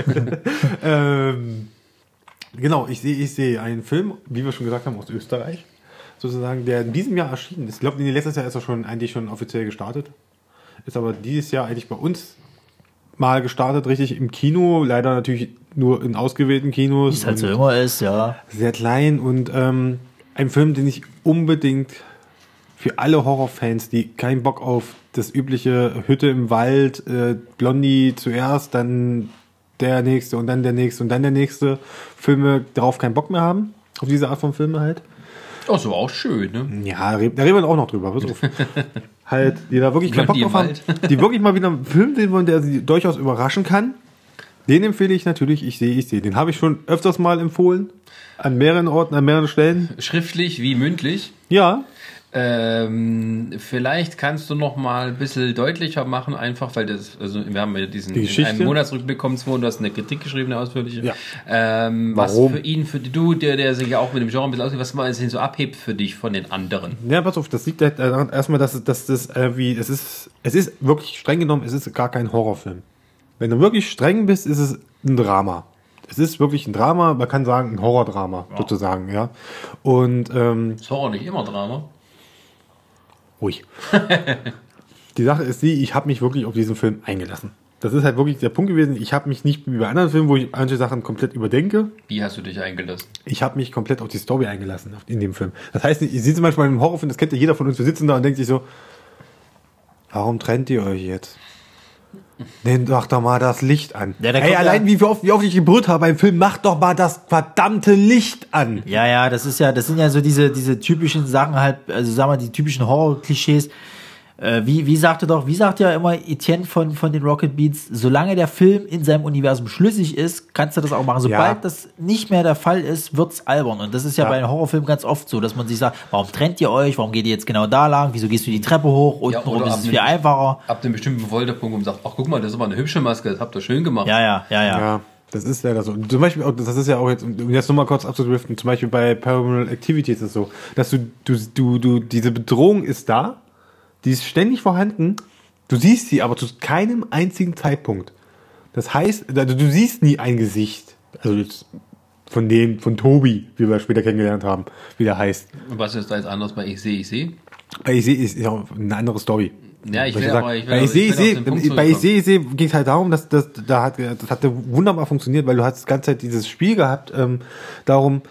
[laughs] ähm, genau, ich sehe ich sehe einen Film, wie wir schon gesagt haben, aus Österreich. Sozusagen, der in diesem Jahr erschienen ist. Ich glaube, letztes Jahr ist er schon eigentlich schon offiziell gestartet. Ist aber dieses Jahr eigentlich bei uns mal gestartet, richtig im Kino. Leider natürlich nur in ausgewählten Kinos. Wie es halt so immer ist, ja. sehr klein und ähm, ein Film, den ich unbedingt für alle Horrorfans, die keinen Bock auf das übliche Hütte im Wald, äh, Blondie zuerst, dann der nächste und dann der nächste und dann der nächste Filme darauf keinen Bock mehr haben, auf diese Art von Filme halt. Oh, so auch schön, ne? Ja, da reden wir auch noch drüber, pass auf. [laughs] halt, die da wirklich keinen Bock drauf haben, die wirklich mal wieder einen Film sehen wollen, der sie durchaus überraschen kann. Den empfehle ich natürlich, ich sehe, ich sehe. Den habe ich schon öfters mal empfohlen. An mehreren Orten, an mehreren Stellen. Schriftlich wie mündlich. Ja, Ähm, vielleicht kannst du noch mal ein bisschen deutlicher machen, einfach, weil das, also wir haben ja diesen Die in einem Monatsrückblick zwei und du hast eine Kritik geschrieben, eine ausführliche. Ja. Ähm, was Warum? für ihn, für du, der, der sich ja auch mit dem Genre ein bisschen auskennt, was mal so abhebt für dich von den anderen. Ja, pass auf, das liegt halt daran, erstmal, dass, dass das wie, es ist, es ist wirklich streng genommen, es ist gar kein Horrorfilm. Wenn du wirklich streng bist, ist es ein Drama. Es ist wirklich ein Drama, man kann sagen, ein Horrordrama, sozusagen, ja. Und, ähm, Ist Horror nicht immer Drama? ruhig. [laughs] die Sache ist die, ich habe mich wirklich auf diesen Film eingelassen. Das ist halt wirklich der Punkt gewesen, ich habe mich nicht wie bei anderen Filmen, wo ich manche Sachen komplett überdenke, Wie hast du dich eingelassen? ich habe mich komplett auf die Story eingelassen in dem Film. Das heißt, ich sitze manchmal im Horrorfilm, das kennt ja jeder von uns, wir sitzen da und denkt sich so, warum trennt ihr euch jetzt? Nehmt doch doch mal das Licht an. Ja, Ey, allein ja- wie oft, wie oft ich gebrüllt habe beim Film, macht doch mal das verdammte Licht an. Ja, ja, das ist ja, das sind ja so diese, diese typischen Sachen halt, also sagen wir, die typischen Horror-Klischees. Äh, wie, wie sagte doch, wie sagt ja immer Etienne von, von den Rocket Beats, solange der Film in seinem Universum schlüssig ist, kannst du das auch machen. Sobald Ja. das nicht mehr der Fall ist, wird's albern. Und das ist ja, Ja. bei den Horrorfilmen ganz oft so, dass man sich sagt, warum trennt ihr euch? Warum geht ihr jetzt genau da lang? Wieso gehst du die Treppe hoch? Ja, Untenrum oder ist es viel einem- einfacher. Ab dem bestimmten Folterpunkt und sagt, ach guck mal, das ist aber eine hübsche Maske, das habt ihr schön gemacht. Ja, ja, ja, ja. Ja, das ist ja das so. Und Zum Beispiel, auch, das ist ja auch jetzt, um jetzt nochmal kurz abzudriften, zum Beispiel bei Paranormal Activity ist es so, dass du, du, du, du, diese Bedrohung ist da, die ist ständig vorhanden, du siehst sie aber zu keinem einzigen Zeitpunkt. Das heißt, also du siehst nie ein Gesicht, also jetzt von dem, von Tobi, wie wir später kennengelernt haben, wie der heißt. Und was ist da jetzt anders bei Ich sehe, ich sehe? Bei ich sehe, ist ja auch eine andere Story. Ja, ich will sagen? aber- ich will bei ich sehe, ich sehe, bei ich sehe, ich sehe, ging es halt darum, dass das da hat, das hatte wunderbar funktioniert, weil du hast die ganze Zeit dieses Spiel gehabt, ähm, darum,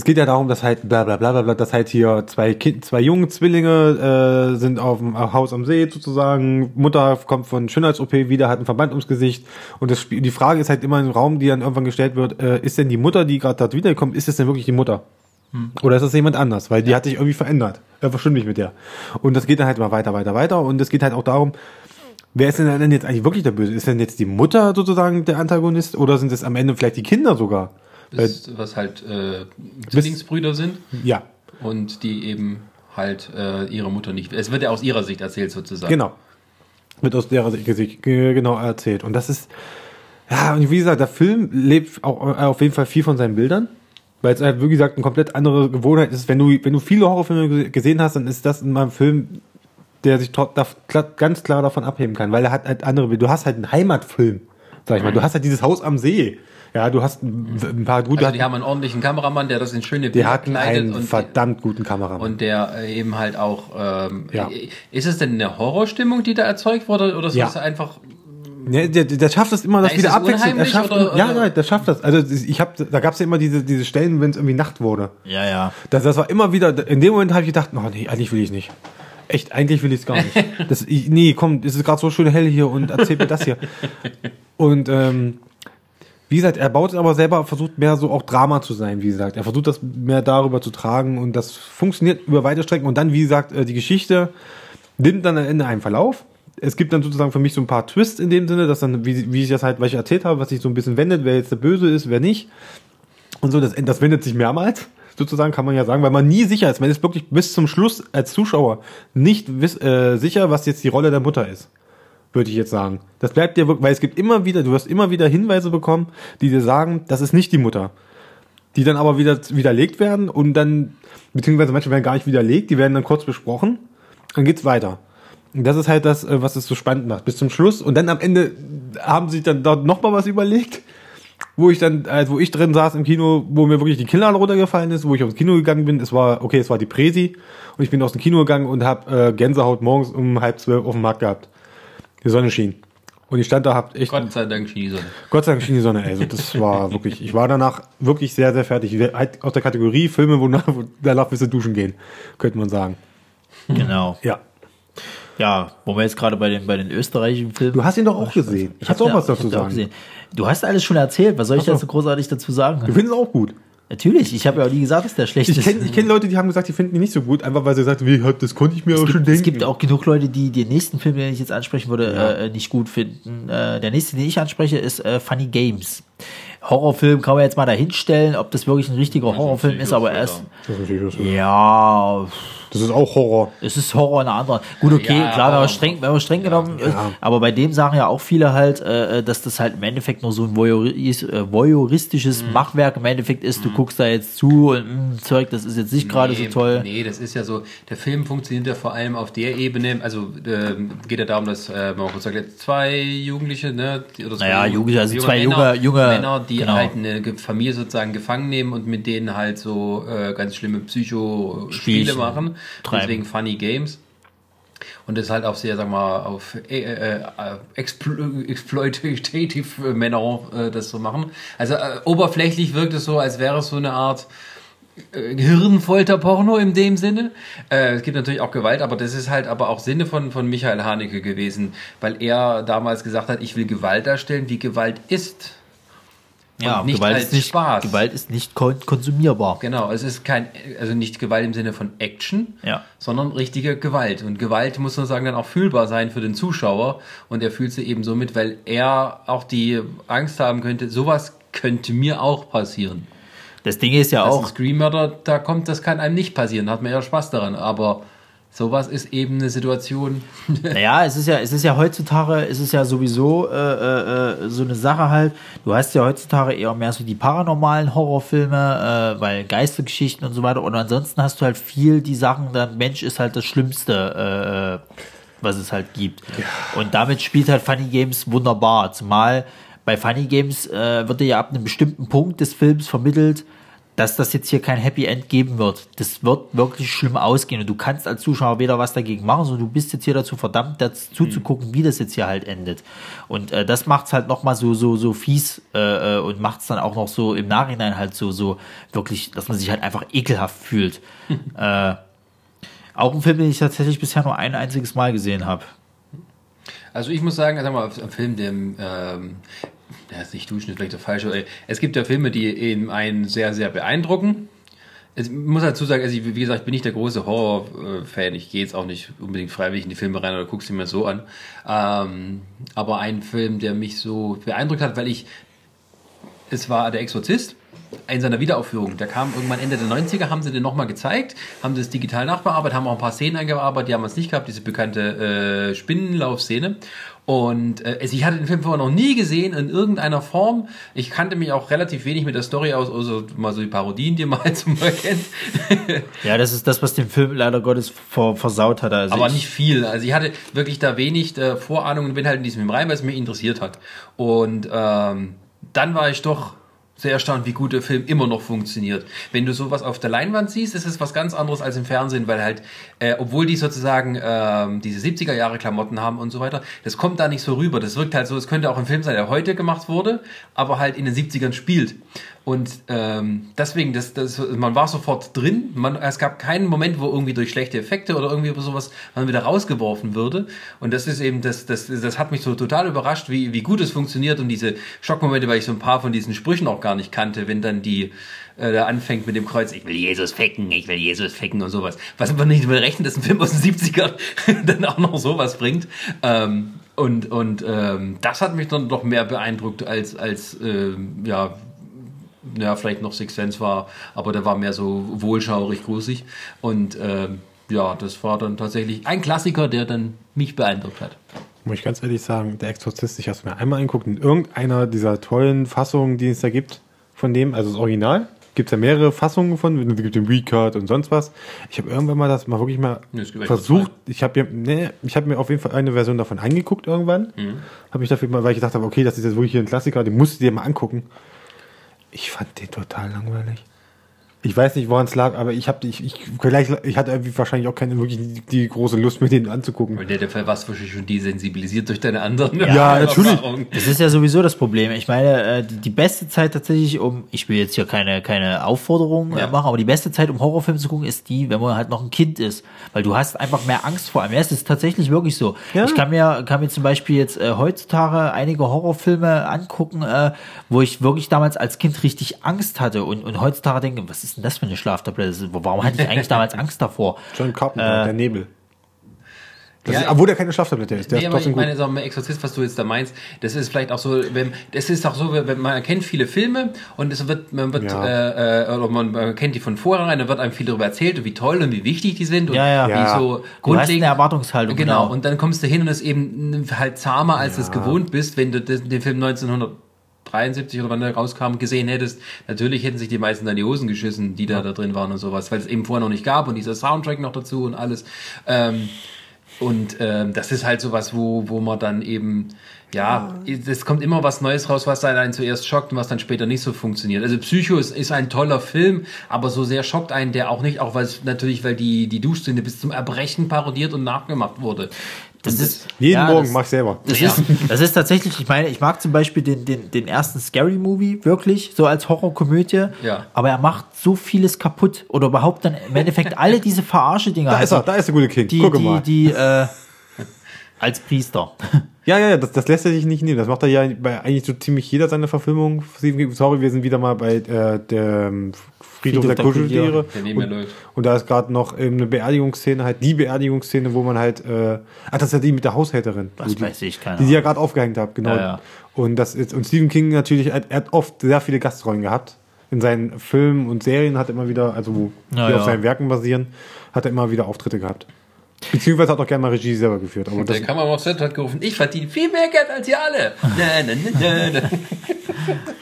es geht ja darum, dass halt bla bla bla bla, bla dass halt hier zwei kind, zwei junge Zwillinge äh, sind auf dem Haus am See sozusagen, Mutter kommt von Schönheits-OP wieder, hat einen Verband ums Gesicht und das Spiel, die Frage ist halt immer im Raum, die dann irgendwann gestellt wird, äh, ist denn die Mutter, die gerade dort wiederkommt, ist es denn wirklich die Mutter? Oder ist das jemand anders? Weil die hat sich irgendwie verändert. Irgendwas stimmt nicht mit der. Und das geht dann halt immer weiter, weiter, weiter. Und es geht halt auch darum, wer ist denn dann jetzt eigentlich wirklich der Böse? Ist denn jetzt die Mutter sozusagen der Antagonist? Oder sind es am Ende vielleicht die Kinder sogar? Das, was halt äh, Zwillingsbrüder sind ja, und die eben halt äh, ihre Mutter nicht. Es wird ja aus ihrer Sicht erzählt sozusagen. genau. Wird aus der Sicht ge- genau erzählt. Und das ist, ja, und wie gesagt, der Film lebt auch äh, auf jeden Fall viel von seinen Bildern. Weil es halt, wie gesagt, eine komplett andere Gewohnheit ist. Wenn du, wenn du viele Horrorfilme ge- gesehen hast, dann ist das in meinem Film, der sich ganz klar davon abheben kann. Weil er hat halt andere, du hast halt einen Heimatfilm, sag ich mal. Du hast halt dieses Haus am See. Ja, du hast ein, paar gute, Also die haben einen ordentlichen Kameramann, der das in schöne die Bilder hatten kleidet einen und, verdammt guten Kameramann. und der äh, eben halt auch. Ähm, Ja. Ist es denn eine Horrorstimmung, die da erzeugt wurde, oder ist Ja. das einfach? Ja, der, der schafft es immer, das Na, wieder das abwechselnd. Er schafft, oder- ja, nein, der schafft das. Also ich habe, da gab es ja immer diese, diese Stellen, wenn es irgendwie Nacht wurde. Ja, ja. Das, das war immer wieder, in dem Moment habe ich gedacht, oh nee, eigentlich will ich nicht. Echt, eigentlich will ich es gar nicht. [laughs] Das, ich, nee, komm, es ist gerade so schön hell hier und erzähl mir das hier. Und ähm, wie gesagt, er baut es aber selber, versucht mehr so auch Drama zu sein, wie gesagt. Er versucht das mehr darüber zu tragen und das funktioniert über weite Strecken. Und dann, wie gesagt, äh, die Geschichte nimmt dann am Ende einen Verlauf. Es gibt dann sozusagen für mich so ein paar Twists in dem Sinne, dass dann, wie, wie ich das halt, was ich erzählt habe, was sich so ein bisschen wendet, wer jetzt der Böse ist, wer nicht. Und so, das, das wendet sich mehrmals, sozusagen, kann man ja sagen, weil man nie sicher ist. Man ist wirklich bis zum Schluss als Zuschauer nicht wiss, äh, sicher, was jetzt die Rolle der Mutter ist. Würde ich jetzt sagen. Das bleibt dir wirklich, weil es gibt immer wieder, du wirst immer wieder Hinweise bekommen, die dir sagen, das ist nicht die Mutter. Die dann aber wieder widerlegt werden und dann, beziehungsweise manche werden gar nicht widerlegt, die werden dann kurz besprochen, dann geht's weiter. Und das ist halt das, äh, was es so spannend macht, bis zum Schluss. Und dann am Ende haben sie dann dort nochmal was überlegt, wo ich dann, äh, wo ich drin saß im Kino, wo mir wirklich die Kinnlade runtergefallen ist, wo ich aufs Kino gegangen bin. Es war, okay, es war die Präsi und ich bin aus dem Kino gegangen und habe äh, Gänsehaut morgens um halb zwölf auf dem Markt gehabt. Die Sonne schien. Und ich stand da, hab echt, Gott sei Dank schien die Sonne. Gott sei Dank schien die Sonne. Also das war [laughs] wirklich, ich war danach wirklich sehr, sehr fertig. Halt aus der Kategorie Filme, wo, nach, wo danach bist du duschen gehen, könnte man sagen. Genau. Ja. Ja, wo wir jetzt gerade bei den, bei den österreichischen Filmen. Du hast ihn doch auch gesehen. Ich Hast hab du auch was dazu sagen? gesehen. Du hast alles schon erzählt. Was soll ich dazu großartig dazu sagen? Du findest es auch gut. Natürlich, ich habe ja auch nie gesagt, dass der schlecht Ich ist. kenne ich kenn Leute, die haben gesagt, die finden ihn nicht so gut, einfach weil sie sagten, wie, das konnte ich mir es auch schon gibt, denken. es gibt auch genug Leute, die den nächsten Film, den ich jetzt ansprechen würde, äh, nicht gut finden. Äh, der nächste, den ich anspreche, ist äh, Funny Games. Horrorfilm kann man jetzt mal dahinstellen, ob das wirklich ein richtiger Horrorfilm ist, aber er ist, ist ja, das ist auch Horror. es ist Horror in einer anderen. Gut, okay, Ja, klar, wenn aber- man streng, wenn man streng genommen ist, aber bei dem sagen ja auch viele halt, äh, dass das halt im Endeffekt nur so ein voyeuris, äh, voyeuristisches Mhm. Machwerk im Endeffekt ist. Du guckst da jetzt zu und mh, Zeug, das ist jetzt nicht gerade so toll. Nee, das ist ja so, der Film funktioniert ja vor allem auf der Ebene, also ähm, geht ja darum, dass, äh, man kurz sagt, jetzt zwei Jugendliche, ne, oder zwei Naja, junge- Jugendliche, also zwei Männer, junge- junge- Männer, die genau. halt eine Familie sozusagen gefangen nehmen und mit denen halt so äh, ganz schlimme Psycho-Spiele machen, treiben. deswegen Funny Games. Und das halt auch sehr, wir mal, auf äh, äh, explo exploitative Männer äh, das so machen. Also äh, oberflächlich wirkt es so, als wäre es so eine Art äh, Hirnfolter-Porno in dem Sinne. Äh, es gibt natürlich auch Gewalt, aber das ist halt aber auch Sinne von, von Michael Haneke gewesen, weil er damals gesagt hat, ich will Gewalt darstellen, wie Gewalt ist. Ja, nicht Gewalt als ist nicht, Spaß. Gewalt ist nicht kon konsumierbar. Genau, es ist kein, also nicht Gewalt im Sinne von Action, Ja. sondern richtige Gewalt. Und Gewalt muss man sagen dann auch fühlbar sein für den Zuschauer. Und er fühlt sie eben so mit, weil er auch die Angst haben könnte, sowas könnte mir auch passieren. Das Ding ist ja Dass auch, ein Scream-Mörder da kommt, das kann einem nicht passieren, da hat man ja Spaß daran. Aber sowas ist eben eine Situation. [laughs] Naja, es ist ja, es ist ja heutzutage, es ist ja sowieso äh, äh, äh, so eine Sache halt. Du hast ja heutzutage eher mehr so die paranormalen Horrorfilme, äh, weil Geistergeschichten und so weiter. Und ansonsten hast du halt viel die Sachen, der Mensch ist halt das Schlimmste, äh, was es halt gibt. Und damit spielt halt Funny Games wunderbar. Zumal bei Funny Games äh, wird dir ja ab einem bestimmten Punkt des Films vermittelt, dass das jetzt hier kein Happy End geben wird. Das wird wirklich schlimm ausgehen und du kannst als Zuschauer weder was dagegen machen, sondern du bist jetzt hier dazu verdammt, dazu zuzugucken, wie das jetzt hier halt endet. Und äh, das macht's halt nochmal so, so, so fies äh, äh, und macht's dann auch noch so im Nachhinein halt so, so wirklich, dass man sich halt einfach ekelhaft fühlt. [laughs] äh, auch ein Film, den ich tatsächlich bisher nur ein einziges Mal gesehen habe. Also ich muss sagen, sag mal, ein Film, der, ähm, der ist nicht duschen, ist vielleicht der falsche. Es gibt ja Filme, die eben einen sehr, sehr beeindrucken. Ich muss dazu sagen, also ich, wie gesagt, ich bin nicht der große Horror-Fan. Ich gehe jetzt auch nicht unbedingt freiwillig in die Filme rein oder gucke sie mir so an. Ähm, aber ein Film, der mich so beeindruckt hat, weil ich, es war Der Exorzist in seiner Wiederaufführung. Der kam irgendwann Ende der 90er, haben sie den nochmal gezeigt, haben das digital nachbearbeitet, haben auch ein paar Szenen eingearbeitet, die haben es nicht gehabt, diese bekannte äh, Spinnenlaufszene. Und äh, also ich hatte den Film vorher noch nie gesehen in irgendeiner Form. Ich kannte mich auch relativ wenig mit der Story aus, außer mal so die Parodien, die man [laughs] halt mal kennt. [laughs] Ja, das ist das, was den Film leider Gottes ver versaut hat. Also Aber ich, nicht viel. Also ich hatte wirklich da wenig äh, Vorahnung und bin halt in diesem Film rein, weil es mich interessiert hat. Und ähm, dann war ich doch sehr erstaunt, wie gut der Film immer noch funktioniert. Wenn du sowas auf der Leinwand siehst, ist es was ganz anderes als im Fernsehen, weil halt, äh, obwohl die sozusagen ähm, diese 70er Jahre Klamotten haben und so weiter, das kommt da nicht so rüber. Das wirkt halt so, es könnte auch ein Film sein, der heute gemacht wurde, aber halt in den 70ern spielt. Und ähm, deswegen, das, das, man war sofort drin. Man, es gab keinen Moment, wo irgendwie durch schlechte Effekte oder irgendwie sowas man wieder rausgeworfen würde. Und das ist eben, das, das, das hat mich so total überrascht, wie, wie gut es funktioniert und diese Schockmomente, weil ich so ein paar von diesen Sprüchen auch gar nicht kannte, wenn dann die äh, da anfängt mit dem Kreuz, ich will Jesus ficken, ich will Jesus ficken und sowas. Was man nicht mehr rechnen, dass ein Film aus den 70ern [laughs] dann auch noch sowas bringt. Ähm, und und ähm, das hat mich dann doch mehr beeindruckt als, als ähm, ja, ja, vielleicht noch Six Sense war, aber der war mehr so wohlschaurig, gruselig. Und ähm, ja, das war dann tatsächlich ein Klassiker, der dann mich beeindruckt hat. Muss ich ganz ehrlich sagen, der Exorzist, ich habe es mir einmal angeguckt, in irgendeiner dieser tollen Fassungen, die es da gibt, von dem, also das Original, gibt es ja mehrere Fassungen von, es gibt den Recut und sonst was. Ich habe irgendwann mal das mal wirklich mal Nee, versucht, ich habe mir, nee, ich habe mir auf jeden Fall eine Version davon angeguckt irgendwann, Mhm. habe mich dafür mal, weil ich gedacht habe, okay, das ist jetzt wirklich hier ein Klassiker, den musst du dir mal angucken. Ich fand den total langweilig. Ich weiß nicht, woran es lag, aber ich habe ich, ich vielleicht ich hatte irgendwie wahrscheinlich auch keine wirklich die, die große Lust mir den anzugucken. Und in dem Fall warst du wahrscheinlich schon desensibilisiert durch deine anderen Ja, natürlich. Erfahrungen. Das ist ja sowieso das Problem. Ich meine, äh, die, die beste Zeit tatsächlich, um, ich will jetzt hier keine, keine Aufforderung äh, Ja. machen, aber die beste Zeit, um Horrorfilme zu gucken, ist die, wenn man halt noch ein Kind ist. Weil du hast einfach mehr Angst vor einem. Ja, es ist tatsächlich wirklich so. Ja. Ich kann mir, kann mir zum Beispiel jetzt äh, heutzutage einige Horrorfilme angucken, äh, wo ich wirklich damals als Kind richtig Angst hatte und, und heutzutage denke, was ist denn das für eine Schlaftablette? Warum hatte ich eigentlich damals Angst davor? John Carpenter, Äh, der Nebel. Das Ja, ist, obwohl der keine Schlaftablette ist, der Nee, ist aber ich trotzdem gut. meine, so ein Exorzist, was du jetzt da meinst, das ist vielleicht auch so, wenn, das ist auch so, wenn man kennt viele Filme und es wird, man wird, Ja. äh, äh, oder man, man kennt die von vornherein, da wird einem viel darüber erzählt und wie toll und wie wichtig die sind und Ja, ja. wie Ja. so Du hast grundlegend. eine Erwartungshaltung, Genau. genau. Und dann kommst du hin und es eben halt zahmer, als du es gewohnt bist, wenn du den Film 1973 oder wann der rauskam, gesehen hättest. Natürlich hätten sich die meisten dann die Hosen geschissen, die da, da drin waren und sowas, weil es eben vorher noch nicht gab und dieser Soundtrack noch dazu und alles. Ähm, und ähm, das ist halt sowas, wo, wo man dann eben, ja, es kommt immer was Neues raus, was einen zuerst schockt und was dann später nicht so funktioniert. Also Psycho ist, ist ein toller Film, aber so sehr schockt einen der auch nicht, auch weil es natürlich, weil die, die Duschszene bis zum Erbrechen parodiert und nachgemacht wurde. Das ist, Jeden ja, Morgen das- mach ich selber. Das, Ja. ist, das ist tatsächlich, ich meine, ich mag zum Beispiel den, den, den ersten Scary Movie wirklich, so als Horrorkomödie. Ja. Aber er macht so vieles kaputt. Oder überhaupt dann im Endeffekt alle diese Verarsche-Dinger. Da ist er, da ist der gute King. Die, Gucke die, mal. die, äh, als Priester. [laughs] Ja, ja, ja, das, das lässt er sich nicht nehmen. Das macht er ja bei eigentlich so ziemlich jeder seiner Verfilmungen. Sorry, wir sind wieder mal bei äh, der ähm, Friedhof, Friedhof der der Kuscheltiere. Und, und da ist gerade noch eine Beerdigungsszene, halt die Beerdigungsszene, wo man halt, äh, ach, das ist ja die mit der Haushälterin. Das wo die, weiß ich, keine Die, die ja gerade aufgehängt hat, genau. Ja, ja. Und das ist, und Stephen King natürlich, er, er hat oft sehr viele Gastrollen gehabt. In seinen Filmen und Serien hat er immer wieder, also wo Ja, die ja. auf seinen Werken basieren, hat er immer wieder Auftritte gehabt. Beziehungsweise hat auch gerne mal Regie selber geführt. Aber das, Der kam aber aufs Set und hat gerufen, ich verdiene viel mehr Geld als ihr alle. [laughs] [laughs]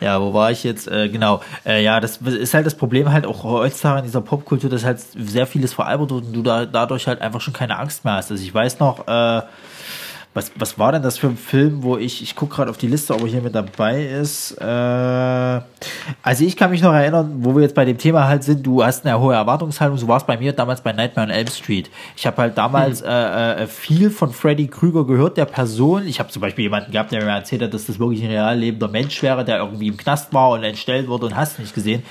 Ja, wo war ich jetzt? Äh, genau. Äh, ja, das ist halt das Problem halt auch heutzutage in dieser Popkultur, dass halt sehr vieles veralbert wird und du da dadurch halt einfach schon keine Angst mehr hast. Also ich weiß noch, äh, was, was war denn das für ein Film, wo ich, ich gucke gerade auf die Liste, ob er hier mit dabei ist. Äh, also ich kann mich noch erinnern, wo wir jetzt bei dem Thema halt sind, du hast eine hohe Erwartungshaltung, so war es bei mir damals bei Nightmare on Elm Street. Ich habe halt damals äh, äh, viel von Freddy Krüger gehört, der Person. Ich habe zum Beispiel jemanden gehabt, der mir erzählt hat, dass das wirklich ein real lebender Mensch wäre, der irgendwie im Knast war und entstellt wurde und hast nicht gesehen.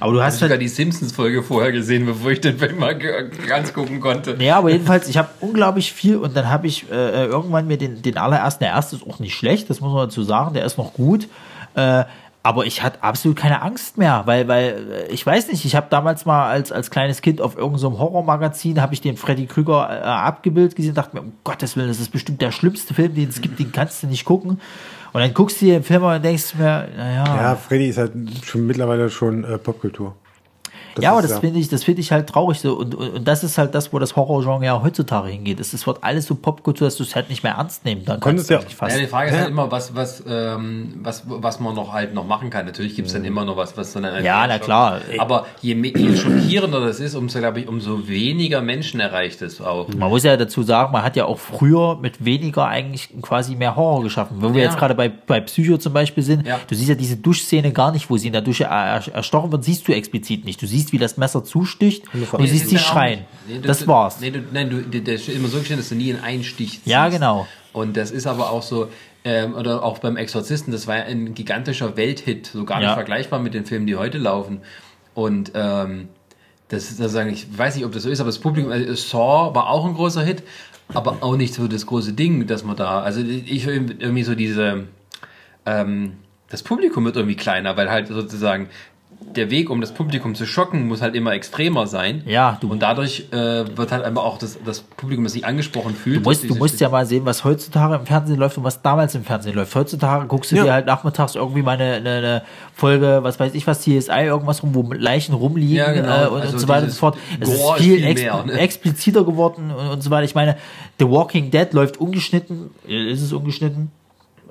Aber du Ich hast habe sogar halt die Simpsons-Folge vorher gesehen, bevor ich den Film mal ganz gucken konnte. Ja, aber jedenfalls, ich habe unglaublich viel und dann habe ich äh, irgendwann mir den, den allerersten, der erste ist auch nicht schlecht, das muss man dazu sagen, der ist noch gut. Äh, aber ich hatte absolut keine Angst mehr, weil, weil äh, ich weiß nicht, ich habe damals mal als, als kleines Kind auf irgendeinem so Horrormagazin, habe ich den Freddy Krüger äh, abgebildet gesehen, dachte mir, um Gottes Willen, das ist bestimmt der schlimmste Film, den es gibt, den kannst du nicht gucken. Und dann guckst du dir den Film und denkst mir, naja, ja, Freddy ist halt schon mittlerweile schon äh, Popkultur. Das ja, aber ist das finde ich, das finde ich halt traurig so. Und, und, und das ist halt das, wo das Horrorgenre ja heutzutage hingeht. Es es wird alles so Popkultur, dass du es halt nicht mehr ernst nehmen. Dann kannst du ja- fast. Ja, die Frage ist halt immer, was, was, ähm, was, was man noch halt noch machen kann. Natürlich gibt es dann immer noch was, was dann Ja, na klar. Aber je, je schockierender das ist, umso, glaube ich, umso weniger Menschen erreicht es auch. Man muss ja dazu sagen, man hat ja auch früher mit weniger eigentlich quasi mehr Horror geschaffen. Wenn wir Ja. jetzt gerade bei, bei Psycho zum Beispiel sind, Ja. du siehst ja diese Duschszene gar nicht, wo sie in der Dusche er, er, erstochen wird, siehst du explizit nicht. Du siehst, wie das Messer zusticht und du Nee, siehst ist sie ja schreien. Nee, das du- war's. Nee, du, nein, du, der- steht immer so gestellt, dass du nie einen Einstich Ja, siehst. genau. Und das ist aber auch so, ähm, oder auch beim Exorzisten, das war ja ein gigantischer Welthit, so gar nicht Ja. vergleichbar mit den Filmen, die heute laufen. Und ähm, das ist sozusagen, ich weiß nicht, ob das so ist, aber das Publikum, also Saw war auch ein großer Hit, aber auch nicht so das große Ding, dass man da, also ich irgendwie so diese, ähm, das Publikum wird irgendwie kleiner, weil halt sozusagen der Weg, um das Publikum zu schocken, muss halt immer extremer sein. Ja, du- und dadurch äh, wird halt einfach auch das, das Publikum, das sich angesprochen fühlt. Du musst, du musst ja mal sehen, was heutzutage im Fernsehen läuft und was damals im Fernsehen läuft. Heutzutage guckst du Ja. dir halt nachmittags irgendwie mal eine, eine, eine Folge, was weiß ich was, CSI, irgendwas rum, wo Leichen rumliegen Ja, genau. äh, und, Also und so weiter und so fort. Es ist viel, viel ex mehr, ne? expliziter geworden und, und so weiter. Ich meine, The Walking Dead läuft ungeschnitten. Ist es ungeschnitten?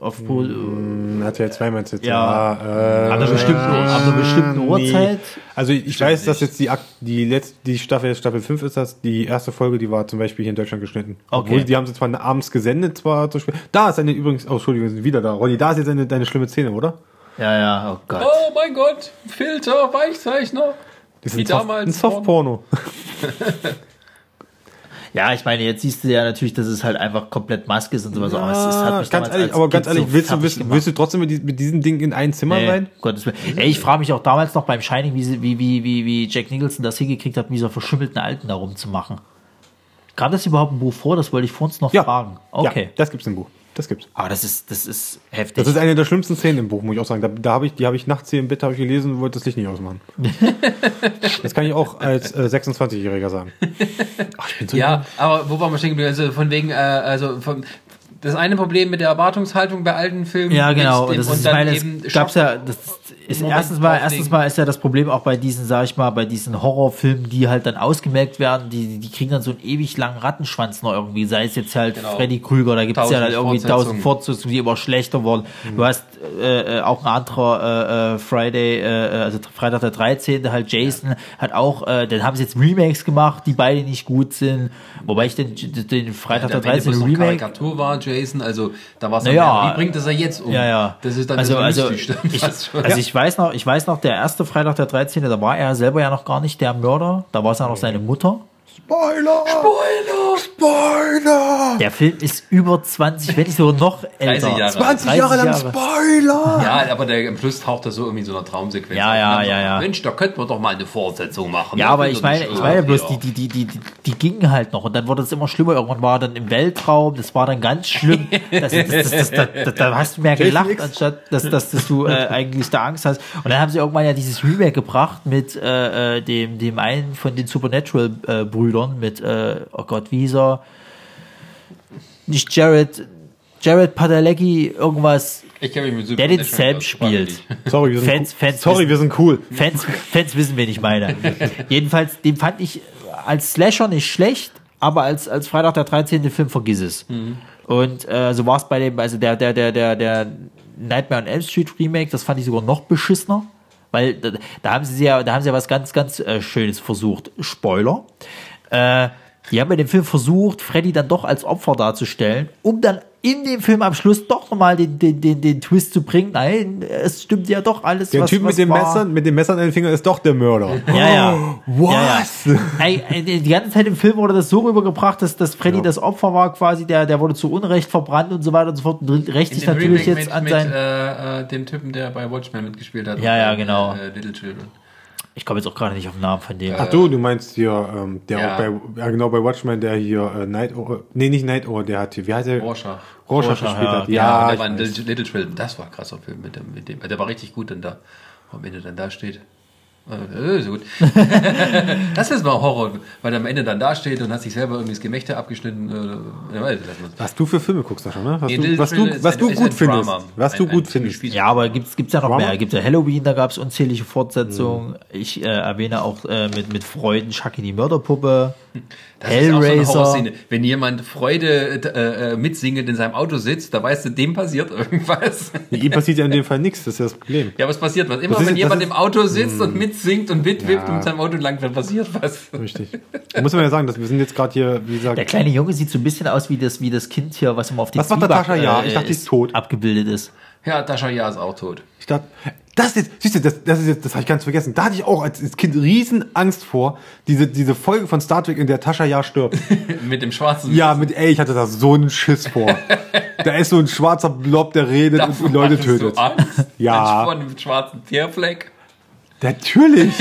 Auf Pro, Hm, Hat ja zweimal jetzt. Ja. äh, An einer bestimmten, an einer bestimmten nee. Uhrzeit. Also ich weiß, dass jetzt die, Ak- die letzte, die Staffel, Staffel 5 ist das, die erste Folge, die war zum Beispiel hier in Deutschland geschnitten. Okay. Obwohl, die haben sie zwar abends gesendet, zwar zum Beispiel. Da ist eine übrigens, oh, Entschuldigung, wir sind wieder da. Ronny, da ist jetzt eine, deine schlimme Szene, oder? Ja, ja, oh Gott. Oh mein Gott, Filter, Weichzeichner. Das ist Wie ein, Soft, damals ein Softporno. [laughs] Ja, ich meine, jetzt siehst du ja natürlich, dass es halt einfach komplett Maske ist und sowas. aber es, es hat mich ganz ehrlich, aber ganz ehrlich, so willst du, willst, willst du trotzdem mit, mit diesem Ding in ein Zimmer Nee, rein? Gottes Willen. Ey, ich frage mich auch damals noch beim Shining, wie, wie, wie, wie, wie Jack Nicholson das hingekriegt hat, mit dieser verschimmelten Alten da rumzumachen. Kam das überhaupt im Buch vor? Das wollte ich vor uns noch Ja. fragen. Okay. Ja, das gibt's im Buch. Das gibt's. Aber das ist, das ist heftig. Das ist eine der schlimmsten Szenen im Buch, muss ich auch sagen. Da, da habe ich, die habe ich nachts hier im Bett habe ich gelesen und wollte das Licht nicht ausmachen. [laughs] das kann ich auch als äh, 26-Jähriger sagen. Ach, ich bin so Ja, aber wo waren wir stehen geblieben? Also von wegen, äh, also von, das eine Problem mit der Erwartungshaltung bei alten Filmen. Ja, genau. ist Und das dem- ist, ich dann meine, eben es gab's ja, das ist Moment erstens mal, drauflegen. erstens mal ist ja das Problem auch bei diesen, sag ich mal, bei diesen Horrorfilmen, die halt dann ausgemerkt werden, die, die kriegen dann so einen ewig langen Rattenschwanz noch irgendwie, sei es jetzt halt Genau. Freddy Krüger, da gibt es ja dann irgendwie tausend Fortsetzungen, die immer schlechter wurden. Du hast äh, äh, auch ein anderer äh, äh, Friday, äh, also Freitag der 13., halt Jason, hat auch, äh, dann haben sie jetzt Remakes gemacht, die beide nicht gut sind, wobei ich den, den Freitag der, der Ende 13. bloß noch Remake Karikatur war, Jason, also da war es Naja. wie bringt das er jetzt um? Ja, ja. Das ist dann also, so also, ich, also ich weiß noch, ich weiß noch, der erste Freitag der 13. Da war er selber ja noch gar nicht der Mörder. Da war es ja noch seine Mutter. Spoiler! Spoiler! Spoiler! Der Film ist über 20, wenn nicht sogar noch älter. 30 Jahre. 20 30 Jahre lang. Spoiler! Ja, aber der im Schluss taucht er so irgendwie in so einer Traumsequenz. Ja, ja, ja, so, ja. Mensch, da könnten wir doch mal eine Fortsetzung machen. Ja, aber ich meine, ich meine bloß, ja. die, die, die, die, die, die gingen halt noch und dann wurde es immer schlimmer. Irgendwann war dann im Weltraum, das war dann ganz schlimm. Das, das, das, das, das, da, da hast du mehr gelacht, anstatt dass, dass, dass du äh, eigentlich da Angst hast. Und dann haben sie irgendwann ja dieses Remake gebracht mit äh, äh, dem, dem einen von den Supernatural-Brüdern, mit, äh, oh Gott, er? Nicht Jared, Jared Padalecki, irgendwas. Ich kenne mich mit Super Der den Sam spielt. Sorry, wir sind, Fans- cool. Fans Sorry, wissen- wir sind cool. Fans, Fans wissen, wen ich meine. [laughs] Jedenfalls, den fand ich als Slasher nicht schlecht, aber als, als Freitag der 13. Film vergiss es. Und äh, so war es bei dem, also der, der, der, der, der Nightmare on Elm Street Remake, das fand ich sogar noch beschissener. Weil da, da haben sie ja, da haben sie ja was ganz, ganz äh, Schönes versucht. Spoiler. Äh, die haben bei dem Film versucht, Freddy dann doch als Opfer darzustellen, um dann in dem Film am Schluss doch nochmal den, den, den, den Twist zu bringen. Nein, es stimmt ja doch alles, Der was, Typ was mit den war. Messern, mit den Messern in den Fingern ist doch der Mörder. Ja, ja. Was? Ja, ja. Ey, ey, Die ganze Zeit im Film wurde das so rübergebracht, dass, dass Freddy das Opfer war, quasi, der, der wurde zu Unrecht verbrannt und so weiter und so fort. Und rächt In sich dem natürlich Remake jetzt mit, an mit sein. äh, äh, dem Typen, der bei Watchmen mitgespielt hat. Ja, ja, Äh, genau. Äh, Little Children. Ich komme jetzt auch gerade nicht auf den Namen von dem. Ach du, du meinst hier, ähm, der Ja. auch bei, ja genau, bei Watchmen, der hier äh, Night Owl, nee, nicht Night Owl, der hat hier, wie heißt der? Rorschach. Rorschach Rorschach, gespielt ja. hat. Ja, Ja, der war in weiß. Little, Children. Das war ein krasser Film mit dem, mit dem. Der war richtig gut dann da. Am Ende dann da steht. Äh, so gut. [laughs] das ist mal Horror, weil er am Ende dann da steht und hat sich selber irgendwie das Gemächte abgeschnitten. Äh, was du für Filme guckst, Sascha, ne? Was Nee, du, was du, was ein- du gut findest. Drama. Was du Ein- gut ein findest. Spiel- Ja, aber gibt's gibt's ja noch Drama? mehr. Gibt ja Halloween, da gab's unzählige Fortsetzungen. Ich äh, erwähne auch äh, mit, mit Freuden Chucky die Mörderpuppe. Das ist auch so eine Hellraiser. Horrorszene. Wenn jemand Freude äh, äh, mitsingend in seinem Auto sitzt, da weißt du, dem passiert irgendwas. Ihm passiert ja in dem Fall nichts, das ist ja das Problem. Ja, was passiert was? Immer ist- wenn jemand ist- im Auto sitzt und mitsingt und mitwippt Ja. und seinem Auto lang, dann passiert was. Richtig. Da muss man ja sagen, dass wir sind jetzt gerade hier, wie gesagt, Der kleine Junge sieht so ein bisschen aus wie das, wie das Kind hier, was immer auf die Was macht der Tascha? Ja, ich dachte, die ist tot. abgebildet ist. Ja, Dasha Ja ist auch tot. Ich dachte, das ist, siehst du, das, das ist jetzt, das habe ich ganz vergessen. Da hatte ich auch als Kind riesen Angst vor, diese, diese Folge von Star Trek, in der Tascha ja stirbt. [laughs] Mit dem schwarzen. ja, mit, ey, ich hatte da so einen Schiss vor. da ist so ein schwarzer Blob, der redet [laughs] Davor und Leute hattest du tötet. Angst? Ja. Von dem schwarzen Tierfleck. Natürlich.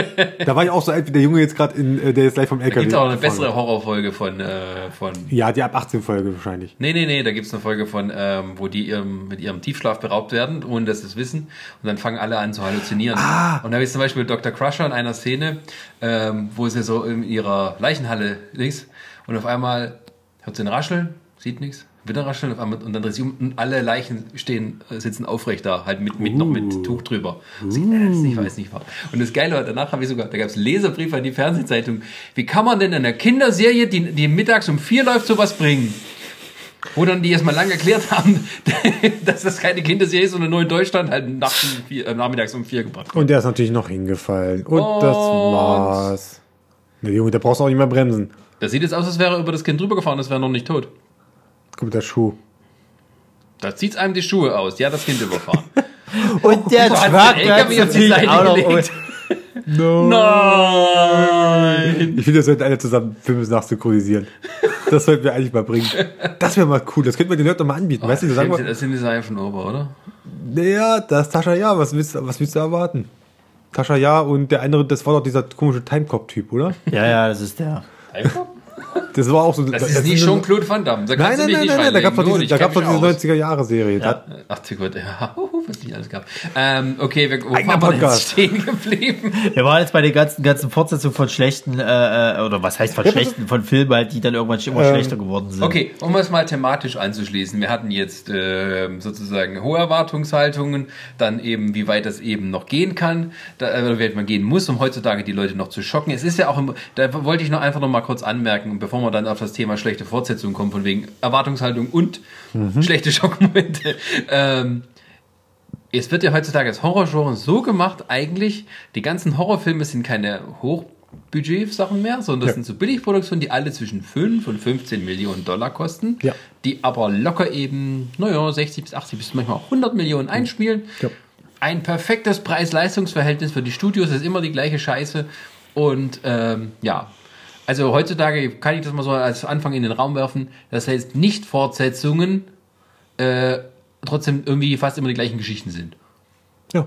[laughs] da war ich auch so alt wie der Junge jetzt gerade in, äh, der jetzt gleich vom Da LKW. gibt auch eine bessere. Horrorfolge von, äh, von. Ja, die ab 18 Folge wahrscheinlich. Nee, nee, nee, da gibt's eine Folge von, ähm, wo die ihrem, mit ihrem Tiefschlaf beraubt werden, ohne dass sie es wissen. Und dann fangen alle an zu halluzinieren. Ah. Und da ist zum Beispiel Dr. Crusher in einer Szene, ähm, wo sie so in ihrer Leichenhalle links und auf einmal hört sie ein Rascheln, sieht nichts, auf einmal, und dann dreht sie um und alle Leichen stehen, äh, sitzen aufrecht da, halt mit, mit noch mit Tuch drüber. Und sie, äh, ich weiß nicht was. Und das Geile war, danach habe ich sogar, da gab's Leserbriefe an die Fernsehzeitung. Wie kann man denn in einer Kinderserie, die, die mittags um vier läuft, sowas bringen? Wo dann die erstmal lange erklärt haben, [laughs] dass das keine Kinderserie ist, sondern nur in Deutschland halt nachts um vier, äh, nachmittags um vier gebracht. Und der ist natürlich noch hingefallen. Und, das war's. Na Junge, der brauchst du auch nicht mehr bremsen. Das sieht jetzt aus, als wäre er über das Kind drüber gefahren, das wäre noch nicht tot. Guck mal, der Schuh. Da zieht's einem die Schuhe aus. Die hat das Kind überfahren. [laughs] Und der hat Truck hat auf die sich Seite auch. [laughs] Nein! Ich finde, das sollten alle zusammen Filme nachsynchronisieren. Das sollten wir eigentlich mal bringen. Das wäre mal cool. Das könnten wir den Leuten mal anbieten. weißt du, das, sagen sind, wir, das sind die Seifen von Ober, oder? naja, das ist Tascha Ja. Was willst, du- was willst du erwarten? Tascha Ja und der andere, das war doch dieser komische Timecop-Typ, oder? Ja, ja, das ist der. Das war auch so. Das ist nicht Jean-Claude Van Damme. Da Nein, nein, nein, nein, da gab es doch diese, diese mich 90er-Jahre-Serie. aus. Ach, du Gott, ja. Was die alles gab. Ähm, okay, wir, wo Eigener waren wir Podcast. stehen geblieben? Wir waren jetzt bei den ganzen, ganzen Fortsetzungen von schlechten, äh, äh, oder was heißt von schlechten, von Filmen halt, die dann irgendwann immer Ähm, schlechter geworden sind. Okay, um es mal thematisch anzuschließen. Wir hatten jetzt äh, sozusagen hohe Erwartungshaltungen, dann eben, wie weit das eben noch gehen kann, da, äh, wie weit man gehen muss, um heutzutage die Leute noch zu schocken. Es ist ja auch, im, da wollte ich noch einfach noch mal kurz anmerken, bevor wir dann auf das Thema schlechte Fortsetzungen kommen, von wegen Erwartungshaltung und schlechte Schockmomente. [laughs] Ähm, es wird ja heutzutage als Horrorgenre so gemacht, eigentlich, die ganzen Horrorfilme sind keine Hochbudget-Sachen mehr, sondern das Ja. sind so Billigproduktionen, die alle zwischen 5 und 15 Millionen Dollar kosten, Ja. die aber locker eben, naja, 60 bis 80 bis manchmal auch 100 Millionen einspielen. Ja. Ein perfektes Preis-Leistungs-Verhältnis für die Studios ist immer die gleiche Scheiße. Und ähm, ja, Also heutzutage kann ich das mal so als Anfang in den Raum werfen. Das heißt, nicht Fortsetzungen äh, trotzdem irgendwie fast immer die gleichen Geschichten sind. Ja.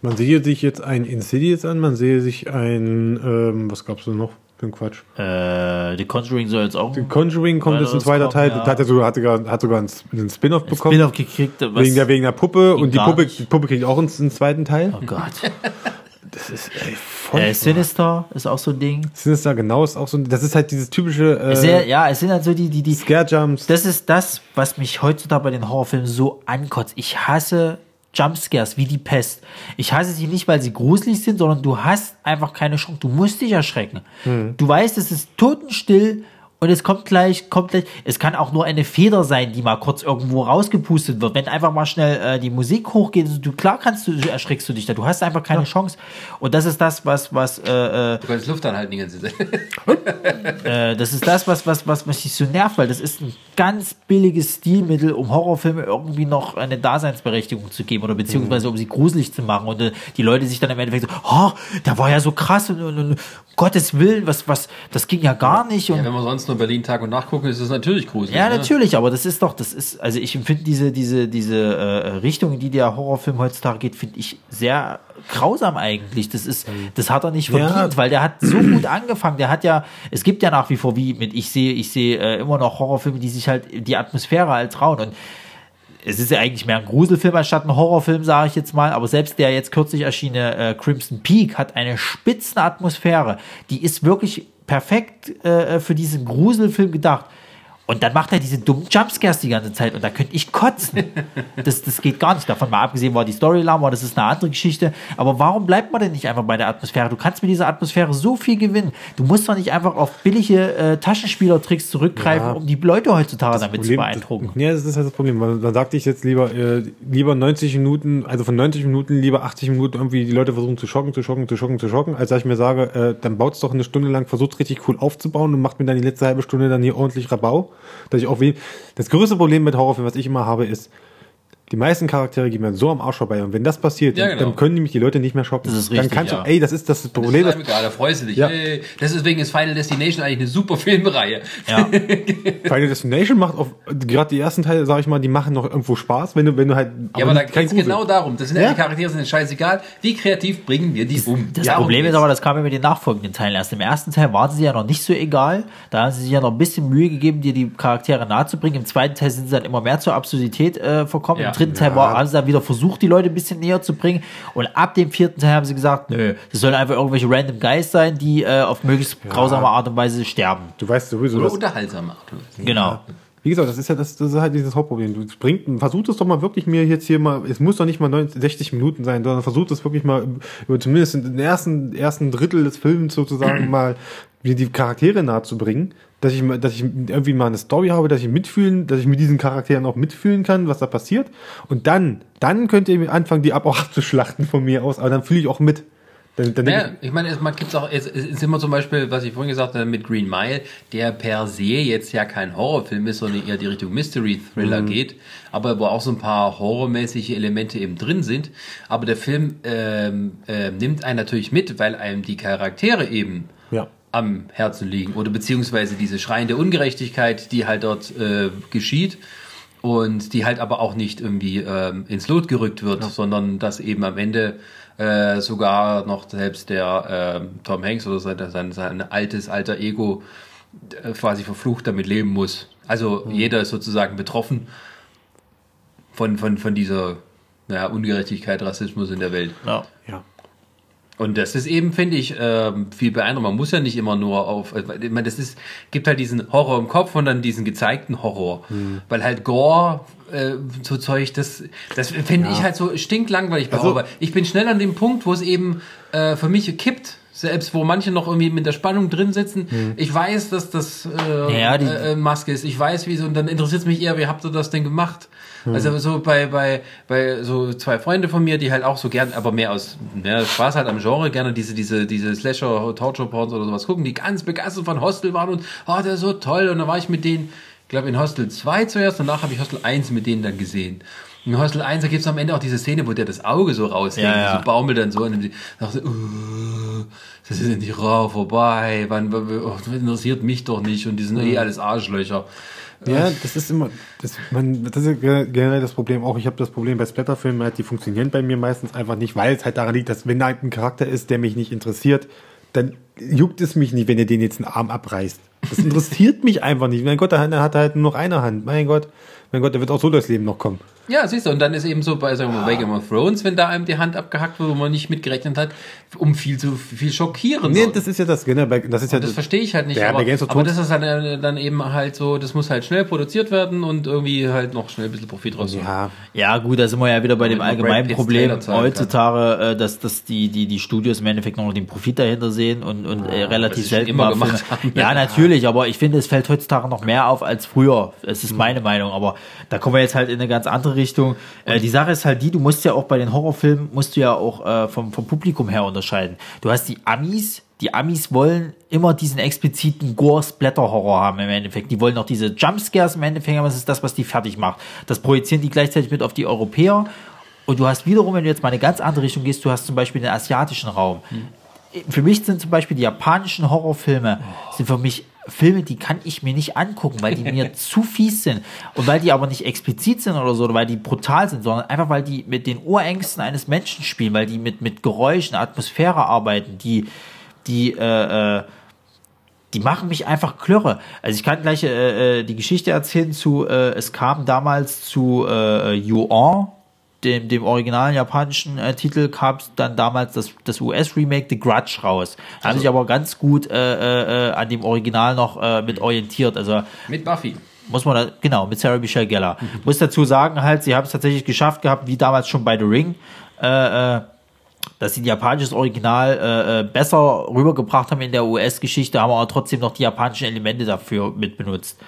Man sehe sich jetzt ein Insidious an, man sehe sich ein, ähm, was gab's denn noch für ein Quatsch? Äh, The Conjuring soll jetzt auch Conjuring kommt jetzt ein zweiter Teil, ja. hat er sogar, hat sogar, hat sogar einen einen Spin-off bekommen. Spin-off gekriegt. Was, Wegen der, wegen der Puppe und die Puppe, die Puppe kriegt auch einen, einen zweiten Teil. oh Gott. [laughs] Das ist ey, voll. Äh, Sinister ist auch so ein Ding. Sinister, genau, ist auch so, das ist halt dieses typische äh, Sehr, ja, es sind halt so die, die, die, Scare Jumps. das ist das, was mich heutzutage bei den Horrorfilmen so ankotzt. Ich hasse Jumpscares wie die Pest. Ich hasse sie nicht, weil sie gruselig sind, sondern du hast einfach keine Chance. Du musst dich erschrecken. Du weißt, es ist totenstill und es kommt gleich, kommt gleich. Es kann auch nur eine Feder sein, die mal kurz irgendwo rausgepustet wird. Wenn einfach mal schnell äh, die Musik hochgeht, du klar kannst du erschreckst du dich da. Du hast einfach keine Chance. Und das ist das, was was äh, äh, Du kannst Luft anhalten die ganze Zeit. [laughs] äh, das ist das, was, was, was mich so nervt, weil das ist ein ganz billiges Stilmittel, um Horrorfilme irgendwie noch eine Daseinsberechtigung zu geben oder beziehungsweise um sie gruselig zu machen und äh, die Leute sich dann im Endeffekt so, oh, der war ja so krass und, und, und um Gottes Willen, was, was, das ging ja gar nicht und Ja, wenn wir sonst nur Berlin Tag und Nacht gucken, ist es natürlich gruselig. ja, ne? natürlich, aber das ist doch, das ist, also ich empfinde diese, diese, diese äh, Richtung, in die der Horrorfilm heutzutage geht, finde ich sehr grausam eigentlich. Das ist, das hat er nicht Ja. verdient, weil der hat so gut angefangen. Der hat ja, es gibt ja nach wie vor wie mit, ich sehe, ich sehe äh, immer noch Horrorfilme, die sich halt die Atmosphäre halt trauen und es ist ja eigentlich mehr ein Gruselfilm anstatt ein Horrorfilm, sage ich jetzt mal. Aber selbst der jetzt kürzlich erschienene äh, Crimson Peak hat eine spitzen Atmosphäre. Die ist wirklich perfekt äh, für diesen Gruselfilm gedacht. Und dann macht er diese dummen Jumpscares die ganze Zeit und da könnte ich kotzen. Das, das geht gar nicht. Davon mal abgesehen war die Story lahm, das ist eine andere Geschichte. Aber warum bleibt man denn nicht einfach bei der Atmosphäre? Du kannst mit dieser Atmosphäre so viel gewinnen. Du musst doch nicht einfach auf billige äh, Taschenspielertricks zurückgreifen, Ja. um die Leute heutzutage damit zu beeindrucken. Das, ja, das ist halt das Problem. Man, man sagte ich jetzt lieber, äh, lieber 90 Minuten, also von 90 Minuten lieber 80 Minuten irgendwie die Leute versuchen zu schocken, zu schocken, zu schocken, zu schocken, als dass ich mir sage, äh, dann baut's doch eine Stunde lang, versucht richtig cool aufzubauen und macht mir dann die letzte halbe Stunde dann hier ordentlich Rabau. Dass ich auch weh. Das größte Problem mit Horrorfilmen, was ich immer habe, ist, die meisten Charaktere gehen mir so am Arsch vorbei. Und wenn das passiert, Ja, dann- genau. dann können nämlich die Leute nicht mehr schocken. Das ist dann richtig, kannst ja. du, ey, das ist das Problem. ist Das einem egal, da freust du dich. Ja. Hey, deswegen ist Final Destination eigentlich eine super Filmreihe. Ja. [laughs] Final Destination macht auf, gerade die ersten Teile, sag ich mal, die machen noch irgendwo Spaß, wenn du, wenn du halt, Ja, aber da kein geht es genau darum. Das sind ja. Die Charaktere, sind scheißegal. Wie kreativ bringen wir die um? Das Darum Problem ist geht's. aber, das kam ja mit den nachfolgenden Teilen erst. Im ersten Teil waren sie ja noch nicht so egal. Da haben sie sich ja noch ein bisschen Mühe gegeben, dir die Charaktere nahezubringen. Im zweiten Teil sind sie dann immer mehr zur Absurdität äh, verkommen. Ja. Im dritten Teil war, haben sie dann wieder versucht, die Leute ein bisschen näher zu bringen. Und ab dem vierten Teil haben sie gesagt, nö, das sollen einfach irgendwelche random Guys sein, die äh, auf möglichst grausame Art und Weise sterben. Du weißt sowieso, Oder dass, unterhaltsam macht. Genau. wie gesagt, das ist ja das, das ist halt dieses Hauptproblem. Du bringt, versuch es doch mal wirklich mir jetzt hier mal, es muss doch nicht mal 90, 60 Minuten sein, sondern versuch es wirklich mal über zumindest in den ersten, ersten Drittel des Films sozusagen [clears throat] mal mir die Charaktere nahe zu bringen, dass ich, dass ich irgendwie mal eine Story habe, dass ich mitfühlen, dass ich mit diesen Charakteren auch mitfühlen kann, was da passiert. Und dann, dann könnt ihr anfangen, die ab auch abzuschlachten von mir aus, aber dann fühle ich auch mit. Dann, dann Ja, ich meine, es man gibt's auch, es, es ist immer zum Beispiel, was ich vorhin gesagt habe, mit Green Mile, der per se jetzt ja kein Horrorfilm ist, sondern eher die Richtung Mystery Thriller Mhm. geht, aber wo auch so ein paar horrormäßige Elemente eben drin sind. Aber der Film ähm, äh, nimmt einen natürlich mit, weil einem die Charaktere eben ja. Am Herzen liegen oder beziehungsweise diese schreiende Ungerechtigkeit, die halt dort äh, geschieht und die halt aber auch nicht irgendwie ähm, ins Lot gerückt wird, sondern dass eben am Ende äh, sogar noch selbst der ähm, Tom Hanks oder sein, sein, sein altes alter Ego äh, quasi verflucht damit leben muss. Also jeder ist sozusagen betroffen von, von, von dieser naja, Ungerechtigkeit, Rassismus in der Welt. Ja. ja. Und das ist eben, finde ich, ähm, viel beeindruckend. Man muss ja nicht immer nur auf, äh, ich meine, das ist, gibt halt diesen Horror im Kopf und dann diesen gezeigten Horror. Weil halt Gore, äh, so Zeug, das, das finde ich halt so stinklangweilig bei Also- Horror. Ich bin schnell an dem Punkt, wo es eben äh, für mich kippt. Selbst wo manche noch irgendwie mit der Spannung drin sitzen. Ich weiß, dass das äh, Ja, die- äh, Maske ist. Ich weiß, wie so, und dann interessiert es mich eher, wie habt ihr das denn gemacht? Also so bei, bei, bei so zwei Freunde von mir, die halt auch so gern, aber mehr aus ja, Spaß halt am Genre, gerne diese, diese, diese Slasher, Torture Porns oder sowas gucken, die ganz begeistert von Hostel waren und, oh, der ist so toll. Und dann war ich mit denen, ich glaube in Hostel 2 zuerst, danach habe ich Hostel 1 mit denen dann gesehen. In Hostel 1, da gibt es am Ende auch diese Szene, wo der das Auge so raushängt, Ja, ja. so baumelt dann so und dann sagt so, uh, das ist endlich rau vorbei, wann, oh, das interessiert mich doch nicht und die sind eh alles Arschlöcher. Ja, das ist immer, das, man, das ist ge- generell das Problem auch. Ich habe das Problem bei Splatterfilmen, halt, die funktionieren bei mir meistens einfach nicht, weil es halt daran liegt, dass wenn da ein Charakter ist, der mich nicht interessiert, dann juckt es mich nicht, wenn er den jetzt einen Arm abreißt. Das [laughs] interessiert mich einfach nicht. Mein Gott, der hat halt nur noch eine Hand. Mein Gott, mein Gott, der wird auch so durchs Leben noch kommen. Ja, siehst du, und dann ist eben so bei, sagen wir mal, bei Game of Thrones, wenn da einem die Hand abgehackt wird, wo man nicht mitgerechnet hat, um viel zu viel schockieren. Nee, das ist ja das, genau, bei- das ist ja das verstehe ich halt nicht. Ja, aber, aber das ist dann, äh, dann eben halt so, das muss halt schnell produziert werden und irgendwie halt noch schnell ein bisschen Profit raus. Ja, Ja, gut, da sind wir ja wieder bei dem man Brad allgemeinen Problem heutzutage, äh, dass, dass die, die, die Studios im Endeffekt noch den Profit dahinter sehen und, und äh, was relativ selten immer mal gemacht haben. Ja, natürlich, aber ich finde, es fällt heutzutage noch mehr auf als früher. Es ist meine Meinung, aber da kommen wir jetzt halt in eine ganz andere Richtung. Äh, die Sache ist halt die, du musst ja auch bei den Horrorfilmen, musst du ja auch äh, vom, vom Publikum her unterscheiden. Du hast die Amis, die Amis wollen immer diesen expliziten Gore-Splatter-Horror haben im Endeffekt. Die wollen auch diese Jumpscares im Endeffekt haben. Das ist das, was die fertig macht. Das projizieren die gleichzeitig mit auf die Europäer. Und du hast wiederum, wenn du jetzt mal in eine ganz andere Richtung gehst, du hast zum Beispiel den asiatischen Raum. Für mich sind zum Beispiel die japanischen Horrorfilme, sind für mich Filme, die kann ich mir nicht angucken, weil die mir [laughs] zu fies sind. Und weil die aber nicht explizit sind oder so, oder weil die brutal sind, sondern einfach weil die mit den Urängsten eines Menschen spielen, weil die mit, mit Geräuschen, Atmosphäre arbeiten, die, die, äh, äh, die machen mich einfach klirre. Also ich kann gleich äh, äh, die Geschichte erzählen zu, äh, es kam damals zu äh, Yuan, dem, dem originalen japanischen äh, Titel, kam dann damals das, das US-Remake The Grudge raus. Da haben sich aber ganz gut äh, äh, äh, an dem Original noch äh, mit orientiert. Also Mit Buffy. muss man da, genau, mit Sarah Michelle Gellar. Muss dazu sagen halt, sie haben es tatsächlich geschafft gehabt, wie damals schon bei The Ring, äh, äh, dass sie ein japanisches Original äh, äh, besser rübergebracht haben in der US-Geschichte, haben aber trotzdem noch die japanischen Elemente dafür mit benutzt.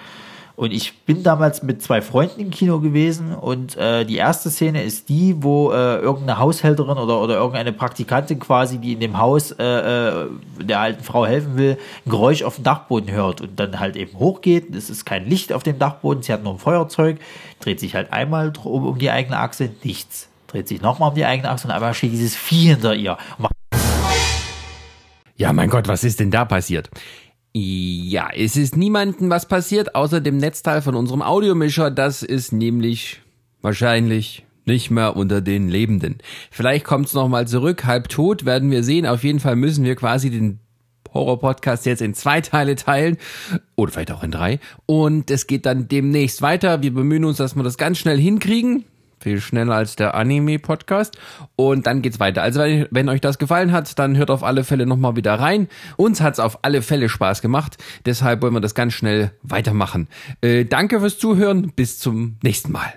Und ich bin damals mit zwei Freunden im Kino gewesen und äh, die erste Szene ist die, wo äh, irgendeine Haushälterin oder, oder irgendeine Praktikantin quasi, die in dem Haus äh, äh, der alten Frau helfen will, ein Geräusch auf dem Dachboden hört und dann halt eben hochgeht. Es ist kein Licht auf dem Dachboden, sie hat nur ein Feuerzeug, dreht sich halt einmal drum um die eigene Achse, nichts. Dreht sich nochmal um die eigene Achse und einmal steht dieses Vieh hinter ihr Ja, mein Gott, was ist denn da passiert? Ja, es ist niemandem was passiert, außer dem Netzteil von unserem Audiomischer. Das ist nämlich wahrscheinlich nicht mehr unter den Lebenden. Vielleicht kommt's noch mal zurück, halb tot, werden wir sehen. Auf jeden Fall müssen wir quasi den Horror-Podcast jetzt in zwei Teile teilen oder vielleicht auch in drei. Und es geht dann demnächst weiter. Wir bemühen uns, dass wir das ganz schnell hinkriegen. Viel schneller als der Anime-Podcast. Und dann geht's weiter. Also wenn, wenn euch das gefallen hat, dann hört auf alle Fälle nochmal wieder rein. Uns hat's auf alle Fälle Spaß gemacht. Deshalb wollen wir das ganz schnell weitermachen. Äh, danke fürs Zuhören. Bis zum nächsten Mal.